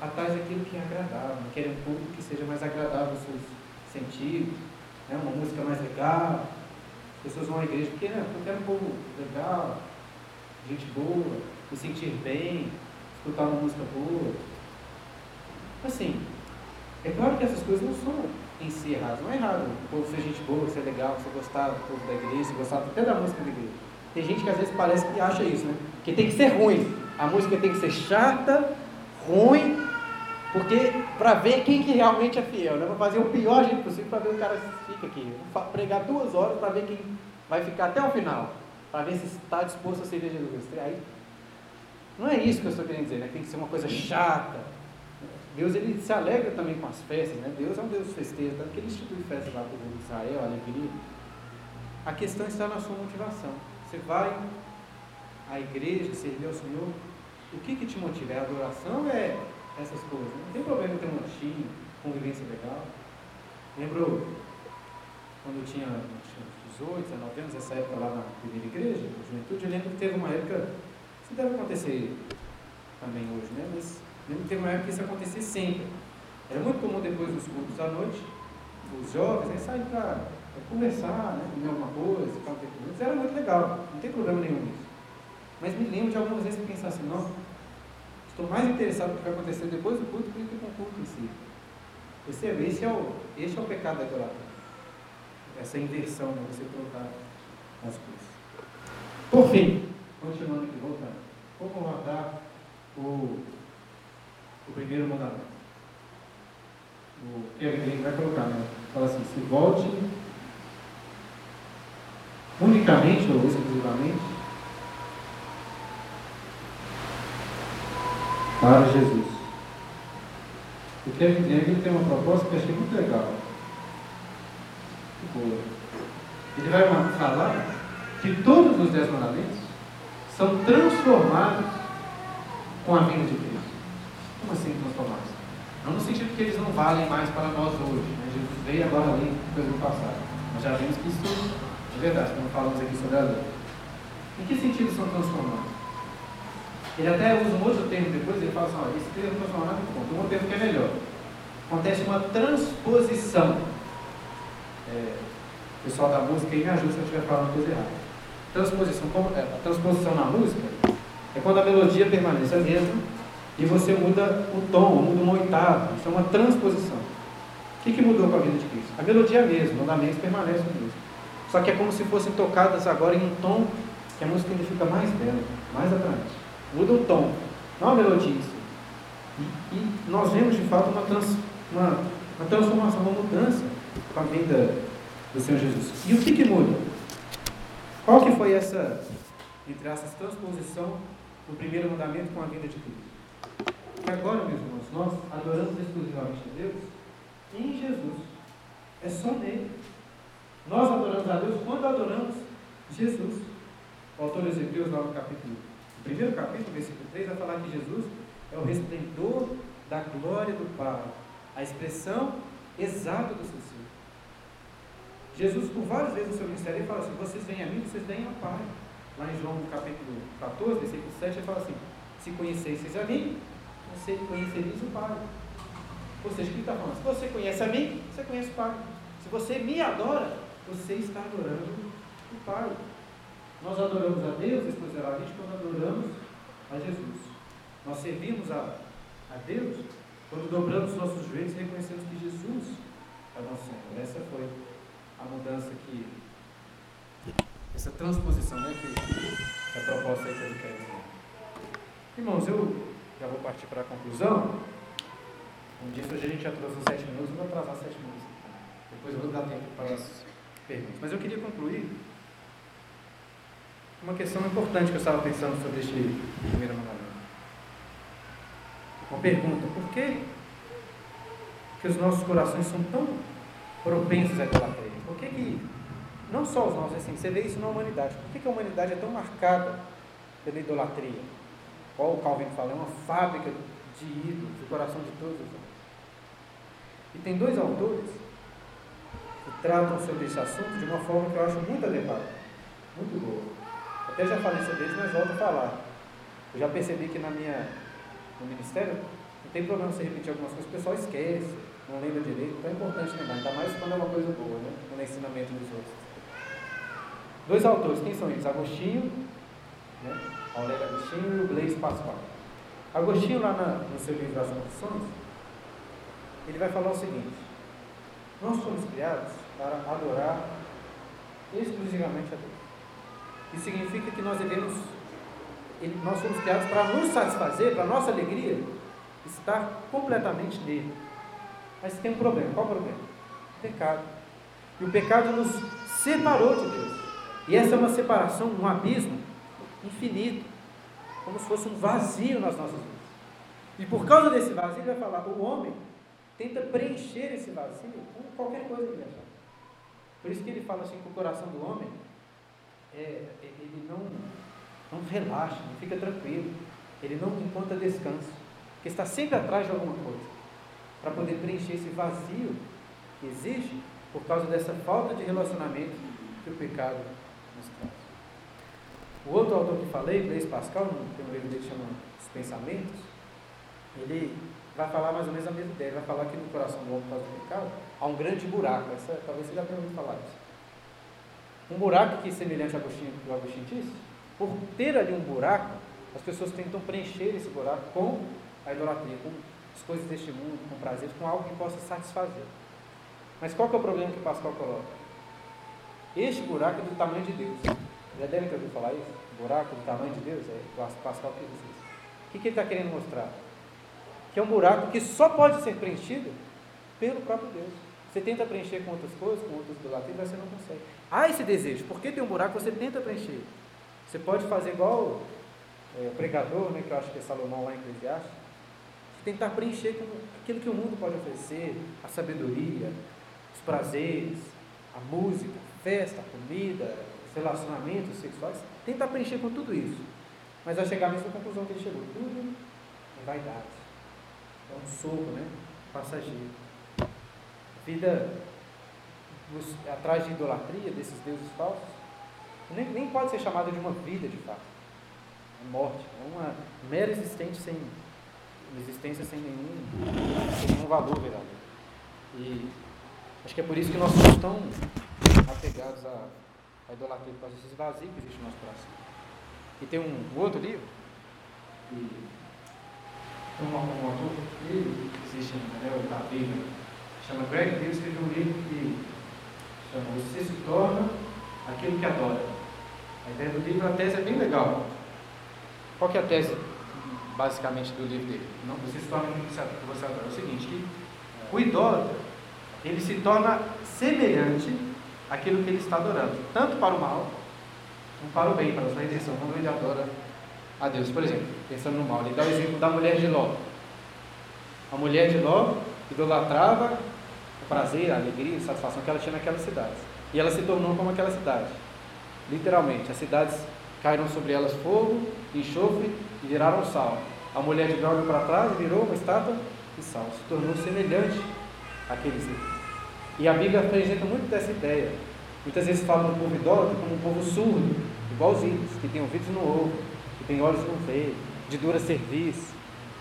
atrás daquilo que é agradável, querem um público que seja mais agradável aos seus sentidos, né? uma música mais legal. As pessoas vão à igreja porque né, eu quero um povo legal, gente boa, me sentir bem, escutar uma música boa. Assim, é claro que essas coisas não são em si erradas. Não é errado o povo ser gente boa, ser legal, você gostar do povo da igreja, gostar até da música da igreja. Tem gente que às vezes parece que acha isso, né? Que tem que ser ruim. A música tem que ser chata, ruim, porque para ver quem que realmente é fiel, né? Para fazer o pior jeito possível para ver o cara fica aqui. Vou pregar duas horas para ver quem vai ficar até o final para ver se está disposto a servir Jesus. Aí, não é isso que eu estou querendo dizer, né? tem que ser uma coisa chata. Deus ele se alegra também com as festas, né? Deus é um Deus festeiro, tanto que ele institui festas lá para o povo de Israel, alegria. A questão está na sua motivação. Você vai a igreja, servir ao Senhor, o que, que te motiva? É a adoração é essas coisas? Não tem problema ter um lanchinho, convivência legal. Lembro quando eu tinha, tinha 18, 19 anos, essa época lá na primeira igreja, na juventude, eu lembro que teve uma época, isso deve acontecer também hoje, né? Mas lembro que teve uma época que isso acontecia sempre. Era muito comum depois dos cultos à noite, os jovens né, para conversar, né, comer alguma coisa, ficar um tempo. Era muito legal, não tem problema nenhum nisso. Mas me lembro de algumas vezes pensar assim, não, estou mais interessado no que vai acontecer depois do culto do que com o culto em si. Percebe? Esse é o, esse é o pecado da idolatria. Essa inversão, né, você colocar as coisas. Por fim, continuando aqui, voltando. Como guardar o, o primeiro mandamento? O que ele vai colocar, né? Fala assim, se volte unicamente ou exclusivamente para Jesus. O Kevin Daniel tem uma proposta que eu achei muito legal. Boa. Ele vai falar que todos os dez mandamentos são transformados com a vinda de Cristo. Como assim transformados? Não no sentido que eles não valem mais para nós hoje. Né? Jesus veio agora além do coisa do passado. Nós já vimos que isso é verdade, quando falamos aqui sobre a lei. Em que sentido são transformados? Ele até usa um outro termo depois, ele fala assim, olha, esse termo transformado é muito bom. Tem um termo que é melhor. Acontece uma transposição. É, pessoal da música aí me ajuda se eu estiver falando coisa errada. Transposição, como, é, a transposição na música é quando a melodia permanece a mesma e você muda o tom, muda uma oitava. Isso é uma transposição. O que, que mudou com a vida de Cristo? A melodia é a mesma, mandamentos permanecem o mesmo. Só que é como se fossem tocadas agora em um tom que a música ainda fica mais bela, mais atraente. Muda o tom, não a melodia. E, e nós vemos de fato uma, trans, uma, uma transformação, uma mudança com a vinda do Senhor Jesus. E o que, que muda? Qual que foi essa, entre essas transposição do primeiro mandamento com a vinda de Cristo? Que agora, meus irmãos, nós adoramos exclusivamente a Deus em Jesus. É só nele. Nós adoramos a Deus quando adoramos Jesus. O autor de Ezequiel, lá no capítulo, no primeiro capítulo, versículo 3, vai falar que Jesus é o resplendor da glória do Pai, a expressão exata do seu ser. Jesus, por várias vezes no seu ministério, ele fala assim: vocês vêm a mim, vocês vêm ao Pai. Lá em João capítulo 14, versículo 7, ele fala assim: se conhecesseis a mim, você o Pai. Ou seja, o que está falando? Se você conhece a mim, você conhece o Pai. Se você me adora, você está adorando o Pai. Nós adoramos a Deus exclusivamente quando adoramos a Jesus. Nós servimos a, a Deus quando dobramos nossos joelhos e reconhecemos que Jesus é nosso Senhor. Essa foi a mudança que. Essa transposição né, que a proposta aí eu quero dizer. Irmãos, eu já vou partir para a conclusão. Como disse, hoje a gente já trouxe sete minutos, vou atrasar sete minutos. Depois eu vou dar tempo para as perguntas. Mas eu queria concluir uma questão importante que eu estava pensando sobre este primeiro mandamento. Uma pergunta: por que, que os nossos corações são tão propensos à idolatria? Por que, que não só os nossos, assim, você vê isso na humanidade, por que, que a humanidade é tão marcada pela idolatria? Qual o Calvin fala, é uma fábrica de ídolos, do coração de todos. E tem dois autores que tratam sobre esse assunto de uma forma que eu acho muito adequada, muito boa. Até já falei sobre eles, mas volto a falar. Eu já percebi que na minha, no ministério não tem problema você repetir algumas coisas, o pessoal esquece, não lembra direito, então é importante lembrar, ainda mais quando é uma coisa boa, né? no ensinamento dos outros. Dois autores, quem são eles? Agostinho, né? Aurélio Agostinho e o Blaise Pascal. Agostinho, lá na, no seu livro As Confissões, ele vai falar o seguinte: Nós somos criados para adorar exclusivamente a Deus. Isso significa que nós devemos, nós somos criados para nos satisfazer, para a nossa alegria, estar completamente nele. Mas tem um problema: qual o problema? O pecado. E o pecado nos separou de Deus. E essa é uma separação, um abismo infinito, como se fosse um vazio nas nossas vidas. E por causa desse vazio, ele vai falar: o homem tenta preencher esse vazio com qualquer coisa que ele achar. Por isso que ele fala assim que o coração do homem, é, ele não, não relaxa, não fica tranquilo. Ele não encontra descanso, porque está sempre atrás de alguma coisa, para poder preencher esse vazio que existe por causa dessa falta de relacionamento que o pecado nos traz. O outro autor que falei, Blaise Pascal, tem um livro dele que chama Os Pensamentos, ele vai falar mais ou menos a mesma ideia. Ele vai falar que no coração do homem, por causa do pecado, há um grande buraco. Essa, talvez você já tenha ouvido falar isso. Um buraco que, semelhante ao Agostinho, que Agostinho disse, por ter ali um buraco, as pessoas tentam preencher esse buraco com a idolatria, com as coisas deste mundo, com prazeres, com algo que possa satisfazer. Mas qual que é o problema que Pascal coloca? Este buraco é do tamanho de Deus. Já devem ter ouvido falar isso? Buraco do tamanho de Deus? É Pascal que diz isso. O que, que ele está querendo mostrar? Que é um buraco que só pode ser preenchido pelo próprio Deus. Você tenta preencher com outras coisas, com idolatrias, mas você não consegue. Há esse desejo. Porque tem um buraco, você tenta preencher. Você pode fazer igual é, o pregador, né, que eu acho que é Salomão lá em Eclesiastes, tentar preencher com aquilo que o mundo pode oferecer, a sabedoria, os prazeres, a música, a festa, a comida, os relacionamentos sexuais, tentar preencher com tudo isso. Mas vai chegar à mesma conclusão que ele chegou. Tudo é vaidade. É um sopro, né? Passageiro. A vida atrás de idolatria, desses deuses falsos, nem, nem pode ser chamada de uma vida de fato. É morte. É uma mera existência sem, existência sem nenhum, sem nenhum valor verdadeiro. E acho que é por isso que nós somos tão apegados à, à idolatria, por causa desse vazio que existe no nosso coração. E tem um, um outro livro, e tem um, um autor, ele existe né, o da Bíblia, chama Greg Deus escreveu um livro que chama Você se torna aquilo que adora. A ideia do livro, a tese é bem legal. Qual que é a tese, basicamente, do livro dele? Não, você se torna aquilo que você adora. É o seguinte, que o idólatra, ele se torna semelhante àquilo que ele está adorando, tanto para o mal não para o bem, para a sua redenção, quando ele adora a Deus. Por exemplo, pensando no mal, ele dá o exemplo da mulher de Ló. A mulher de Ló idolatrava o prazer, a alegria, a satisfação que ela tinha naquelas cidades. E ela se tornou como aquela cidade. Literalmente, as cidades caíram sobre elas fogo, enxofre e viraram sal. A mulher de olhou para trás virou uma estátua de sal. Se tornou semelhante àqueles. E a Bíblia apresenta muito dessa ideia Muitas vezes falam do povo idólatra como um povo surdo, igual os ídolos, que tem ouvidos no ovo, que tem olhos no veio, de dura serviço,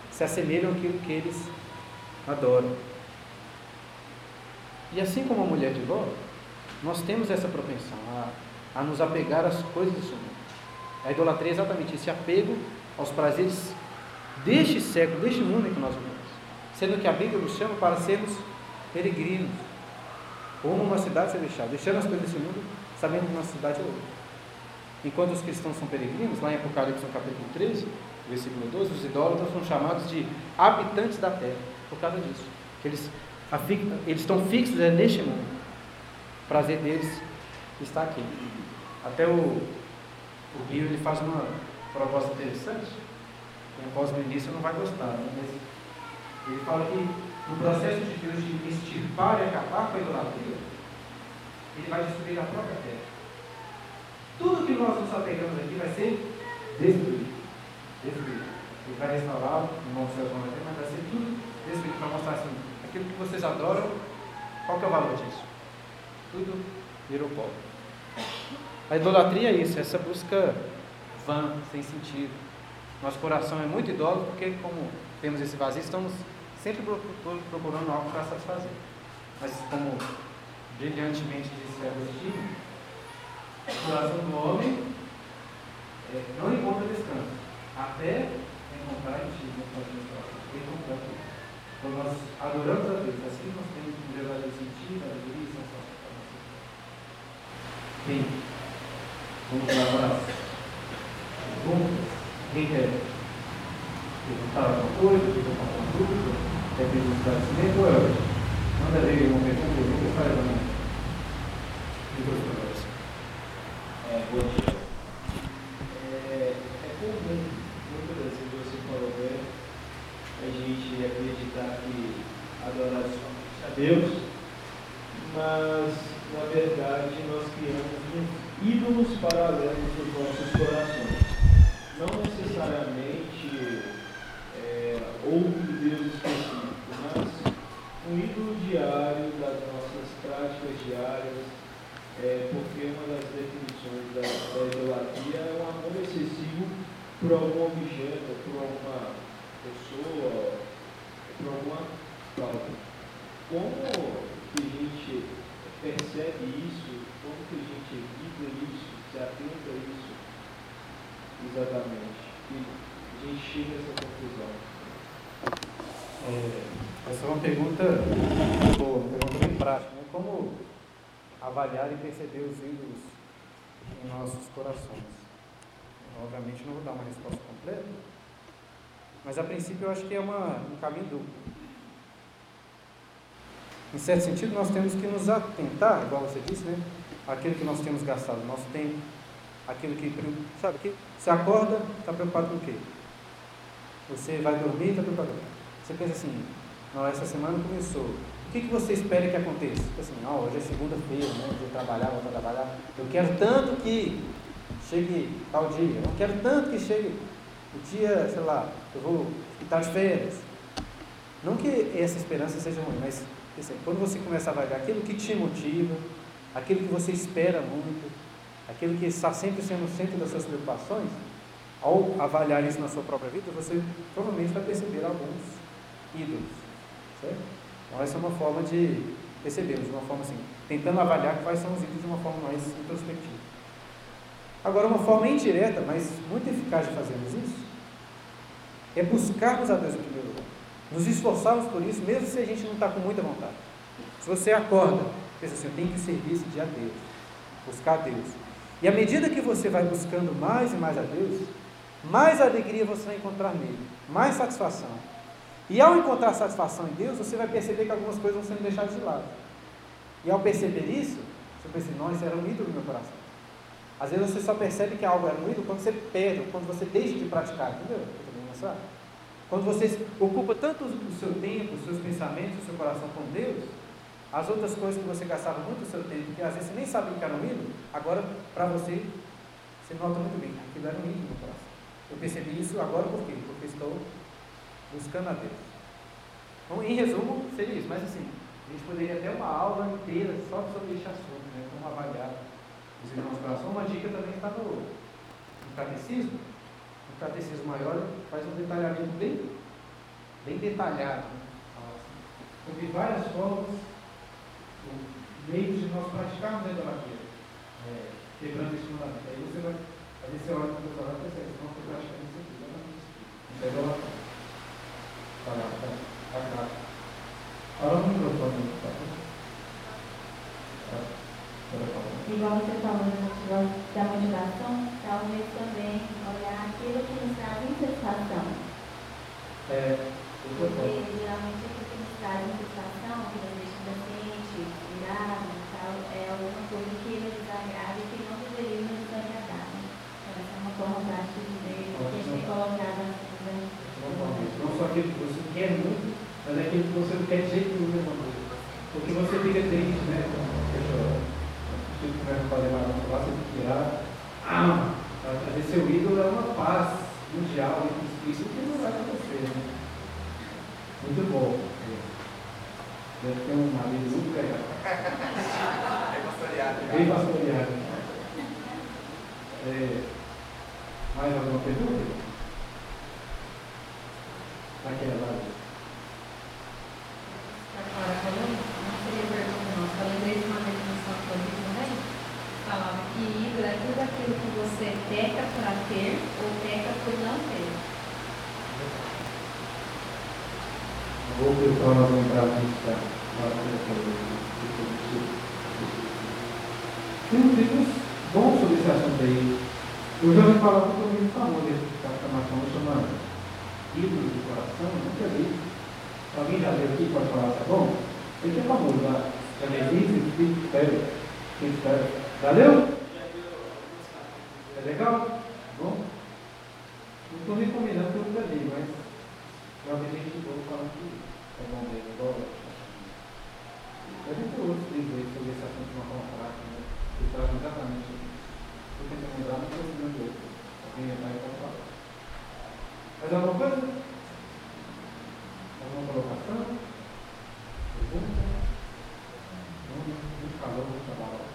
se assemelham àquilo que eles adoram. E assim como a mulher de Ló, nós temos essa propensão a, a nos apegar às coisas mundo. A idolatria é exatamente esse apego aos prazeres deste século, deste mundo em que nós vivemos. Sendo que a Bíblia nos chama para sermos peregrinos, como uma cidade celestial, deixando as coisas desse mundo, sabendo que uma cidade é outra. Enquanto os cristãos são peregrinos, lá em Apocalipse, no capítulo 13, versículo 12, os idólatras são chamados de habitantes da terra, por causa disso. Eles, eles estão fixos é, neste mundo. O prazer deles está aqui. Até o, o Rio ele faz uma proposta interessante. Quem após no início não vai gostar, né? mas ele fala que no processo de Deus de extirpar e acabar com a idolatria, ele vai destruir a própria terra. Tudo que nós nos apegamos aqui vai ser destruído. Destruído. Ele vai restaurar no novo céu mas vai ser tudo destruído para mostrar assim, aquilo que vocês adoram, qual que é o valor disso? Tudo virou pó. A idolatria é isso, essa busca vã, sem sentido. Nosso coração é muito idólatra porque, como temos esse vazio, estamos sempre procurando algo para satisfazer. Mas, como brilhantemente disse Agostinho, o coração do homem é, não encontra descanso, até encontrar em ti, encontrar Quando nós adoramos a Deus, assim nós temos um verdadeiro sentido, alegria e sensação para nós. Bem, vamos lá para as perguntas. Quem quer perguntar alguma coisa, perguntar alguma dúvida? Quer pedir esclarecimento ou é hoje? Manda ver uma pergunta, eu vou fazer uma. É, bom dia. É, é comum, muitas vezes você falou bem, a gente acreditar que adorar a Deus, mas na verdade nós criamos ídolos paralelos nos nossos corações. é, porque uma das definições da, da idolatria é um amor excessivo por algum objeto, por alguma pessoa, por alguma causa. Como que a gente percebe isso? Como que a gente evita isso? Se atenta a isso? Exatamente. E a gente chega a essa conclusão. É, essa é uma pergunta boa, uma pergunta bem prática. Né? Como avaliar e perceber os ídolos em nossos corações? Obviamente não vou dar uma resposta completa, mas a princípio eu acho que é uma, um caminho duplo. Em certo sentido, nós temos que nos atentar, igual você disse, né? Aquilo que nós temos gastado nosso tempo, aquilo que, sabe, que você acorda, está preocupado com o quê? Você vai dormir, está preocupado. Você pensa assim, não, essa semana começou. O que, que você espera que aconteça? Assim, oh, hoje é segunda-feira, né? Vou trabalhar, vou trabalhar. Eu quero tanto que chegue tal dia. Eu não quero tanto que chegue o dia, sei lá, eu vou estar de férias. Não que essa esperança seja ruim, mas assim, quando você começa a avaliar aquilo que te motiva, aquilo que você espera muito, aquilo que está sempre sendo o centro das suas preocupações, ao avaliar isso na sua própria vida, você provavelmente vai perceber alguns ídolos. Certo? Então, essa é uma forma de percebermos, de uma forma assim, tentando avaliar quais são os ídolos de uma forma mais introspectiva. Agora, uma forma indireta, mas muito eficaz de fazermos isso, é buscarmos a Deus em primeiro lugar. Nos esforçarmos por isso, mesmo se a gente não está com muita vontade. Se você acorda, pensa assim, eu tenho que servir esse dia a Deus, buscar a Deus. E à medida que você vai buscando mais e mais a Deus, mais alegria você vai encontrar nele, mais satisfação. E ao encontrar satisfação em Deus, você vai perceber que algumas coisas vão sendo deixadas de lado. E ao perceber isso, você pensa, não, isso era um ídolo no meu coração. Às vezes você só percebe que algo é ruído quando você perde, quando você deixa de praticar, entendeu? Quando você ocupa tanto o seu tempo, os seus pensamentos, o seu coração com Deus, as outras coisas que você gastava muito o seu tempo, que às vezes você nem sabia que era ídolo, agora para você, você nota muito bem, aquilo era um ídolo no coração. Eu percebi isso agora por quê? Porque estou buscando a Deus. Então, em resumo, seria isso, mas assim, a gente poderia ter uma aula inteira só sobre esse assunto, né? Como avaliar os irmãos coração. Uma dica também está no, no catecismo. O catecismo maior faz um detalhamento bem, bem detalhado. Né? Sobre várias formas, meios de nós praticarmos a idolatria, é, quebrando esse mandamento. Aí você vai ouvi gente boa falando que é bom mesmo, igual. Deve ter outros livros aí sobre esse assunto de uma forma prática, né? Que trazem exatamente isso. Estou tentando lembrar, não estou lembrando outro. Alguém vai falar. Mais alguma coisa? Alguma colocação? Pergunta? Não, muito calor, muito trabalho.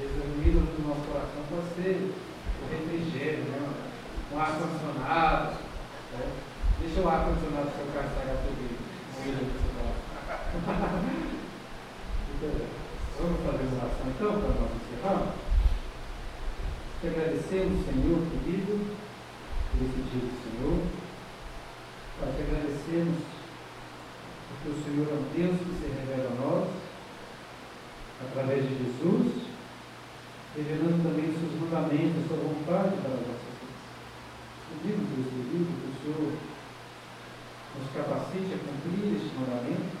vezes o ídolo do nosso coração pode ser o refrigério, né? um ar-condicionado. Né? Deixa o ar-condicionado do seu carro estragar tudo o ídolo do seu coração. Vamos fazer uma oração então para nós encerrar? Te agradecemos, Senhor, querido, esse dia do Senhor. Pai, te agradecemos porque o Senhor é um Deus que se revela a nós através de Jesus, revelando também os seus mandamentos, a sua vontade para vidas. Pedimos, Deus querido, que o Senhor nos capacite a cumprir este mandamento,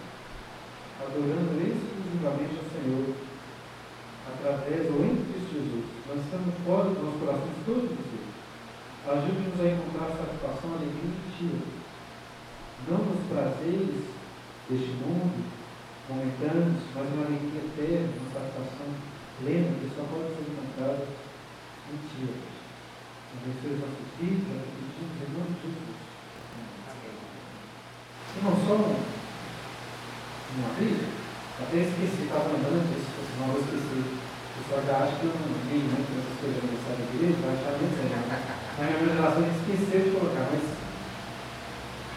adorando exclusivamente ao Senhor, através ou em Jesus, lançando fora dos nossos corações todos os dias. Ajude-nos a encontrar satisfação, alegria e ti, não nos prazeres deste mundo, momentâneos, mas uma alegria eterna, uma satisfação plena que só pode ser encontrada em Ti. Abençoe os nossos filhos, nós pedimos em nome de Jesus. E não só uma vida, até esqueci, estava andando, não vou esquecer. Pessoal já acha que eu não muito essas coisas da mensagem da igreja, vai achar bem sério. Na minha geração esqueceu de colocar, mas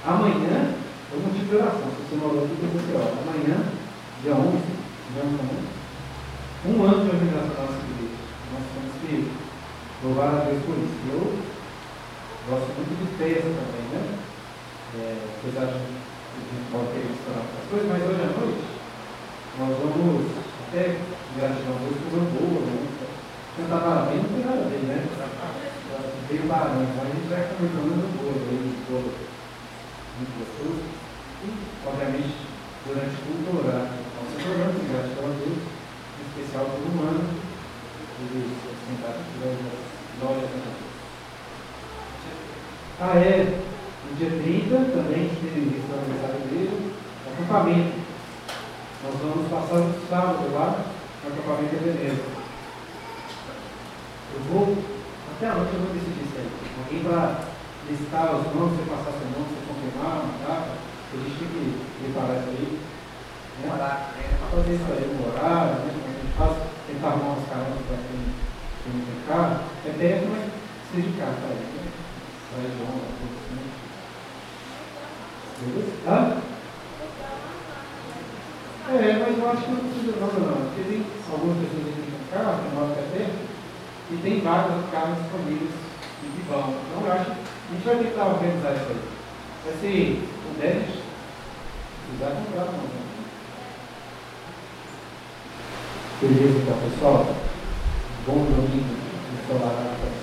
amanhã um motivo de oração. Se você morou aqui, você ora. Amanhã, dia 11, dia 11, um ano de organização da nossa igreja. Nós temos que louvar a Deus por isso. Eu gosto muito de festa também, né? É, apesar de a gente pode ter as coisas, mas hoje à noite nós vamos até gratidão a Deus por uma boa, né? Cantar parabéns não tem nada a ver, né? Veio parabéns, mas a gente vai comentando no bolo, aí, muito gostoso obviamente, durante o culto orar. Orando em gratidão a Deus, em especial por um ano, ele sentado aqui, glórias a Deus. Ah, é, no dia 30 também, que teve isso aniversário dele, acampamento. Nós vamos passar o sábado lá no acampamento de Veneza. Eu vou, até a noite eu vou decidir isso aí. Alguém vai listar os nomes, você passar seu nome, você confirmar uma data. A gente tem que preparar isso aí. Né? Morar, né? Fazer isso aí no horário, né? A gente faz, tentar arrumar umas caronas para quem, quem não tem carro. É perto, mas seja de carro para ele. Né? Para ir bom, tudo assim. Beleza? Hã? É, mas eu acho que não precisa não, não. Porque tem algumas pessoas aqui com carro, que moram até e tem vários carros disponíveis e que vão. Então eu acho que a gente vai tentar organizar isso aí. Ser o 10 precisar comprar uma. Beleza, então, pessoal. Bom domingo para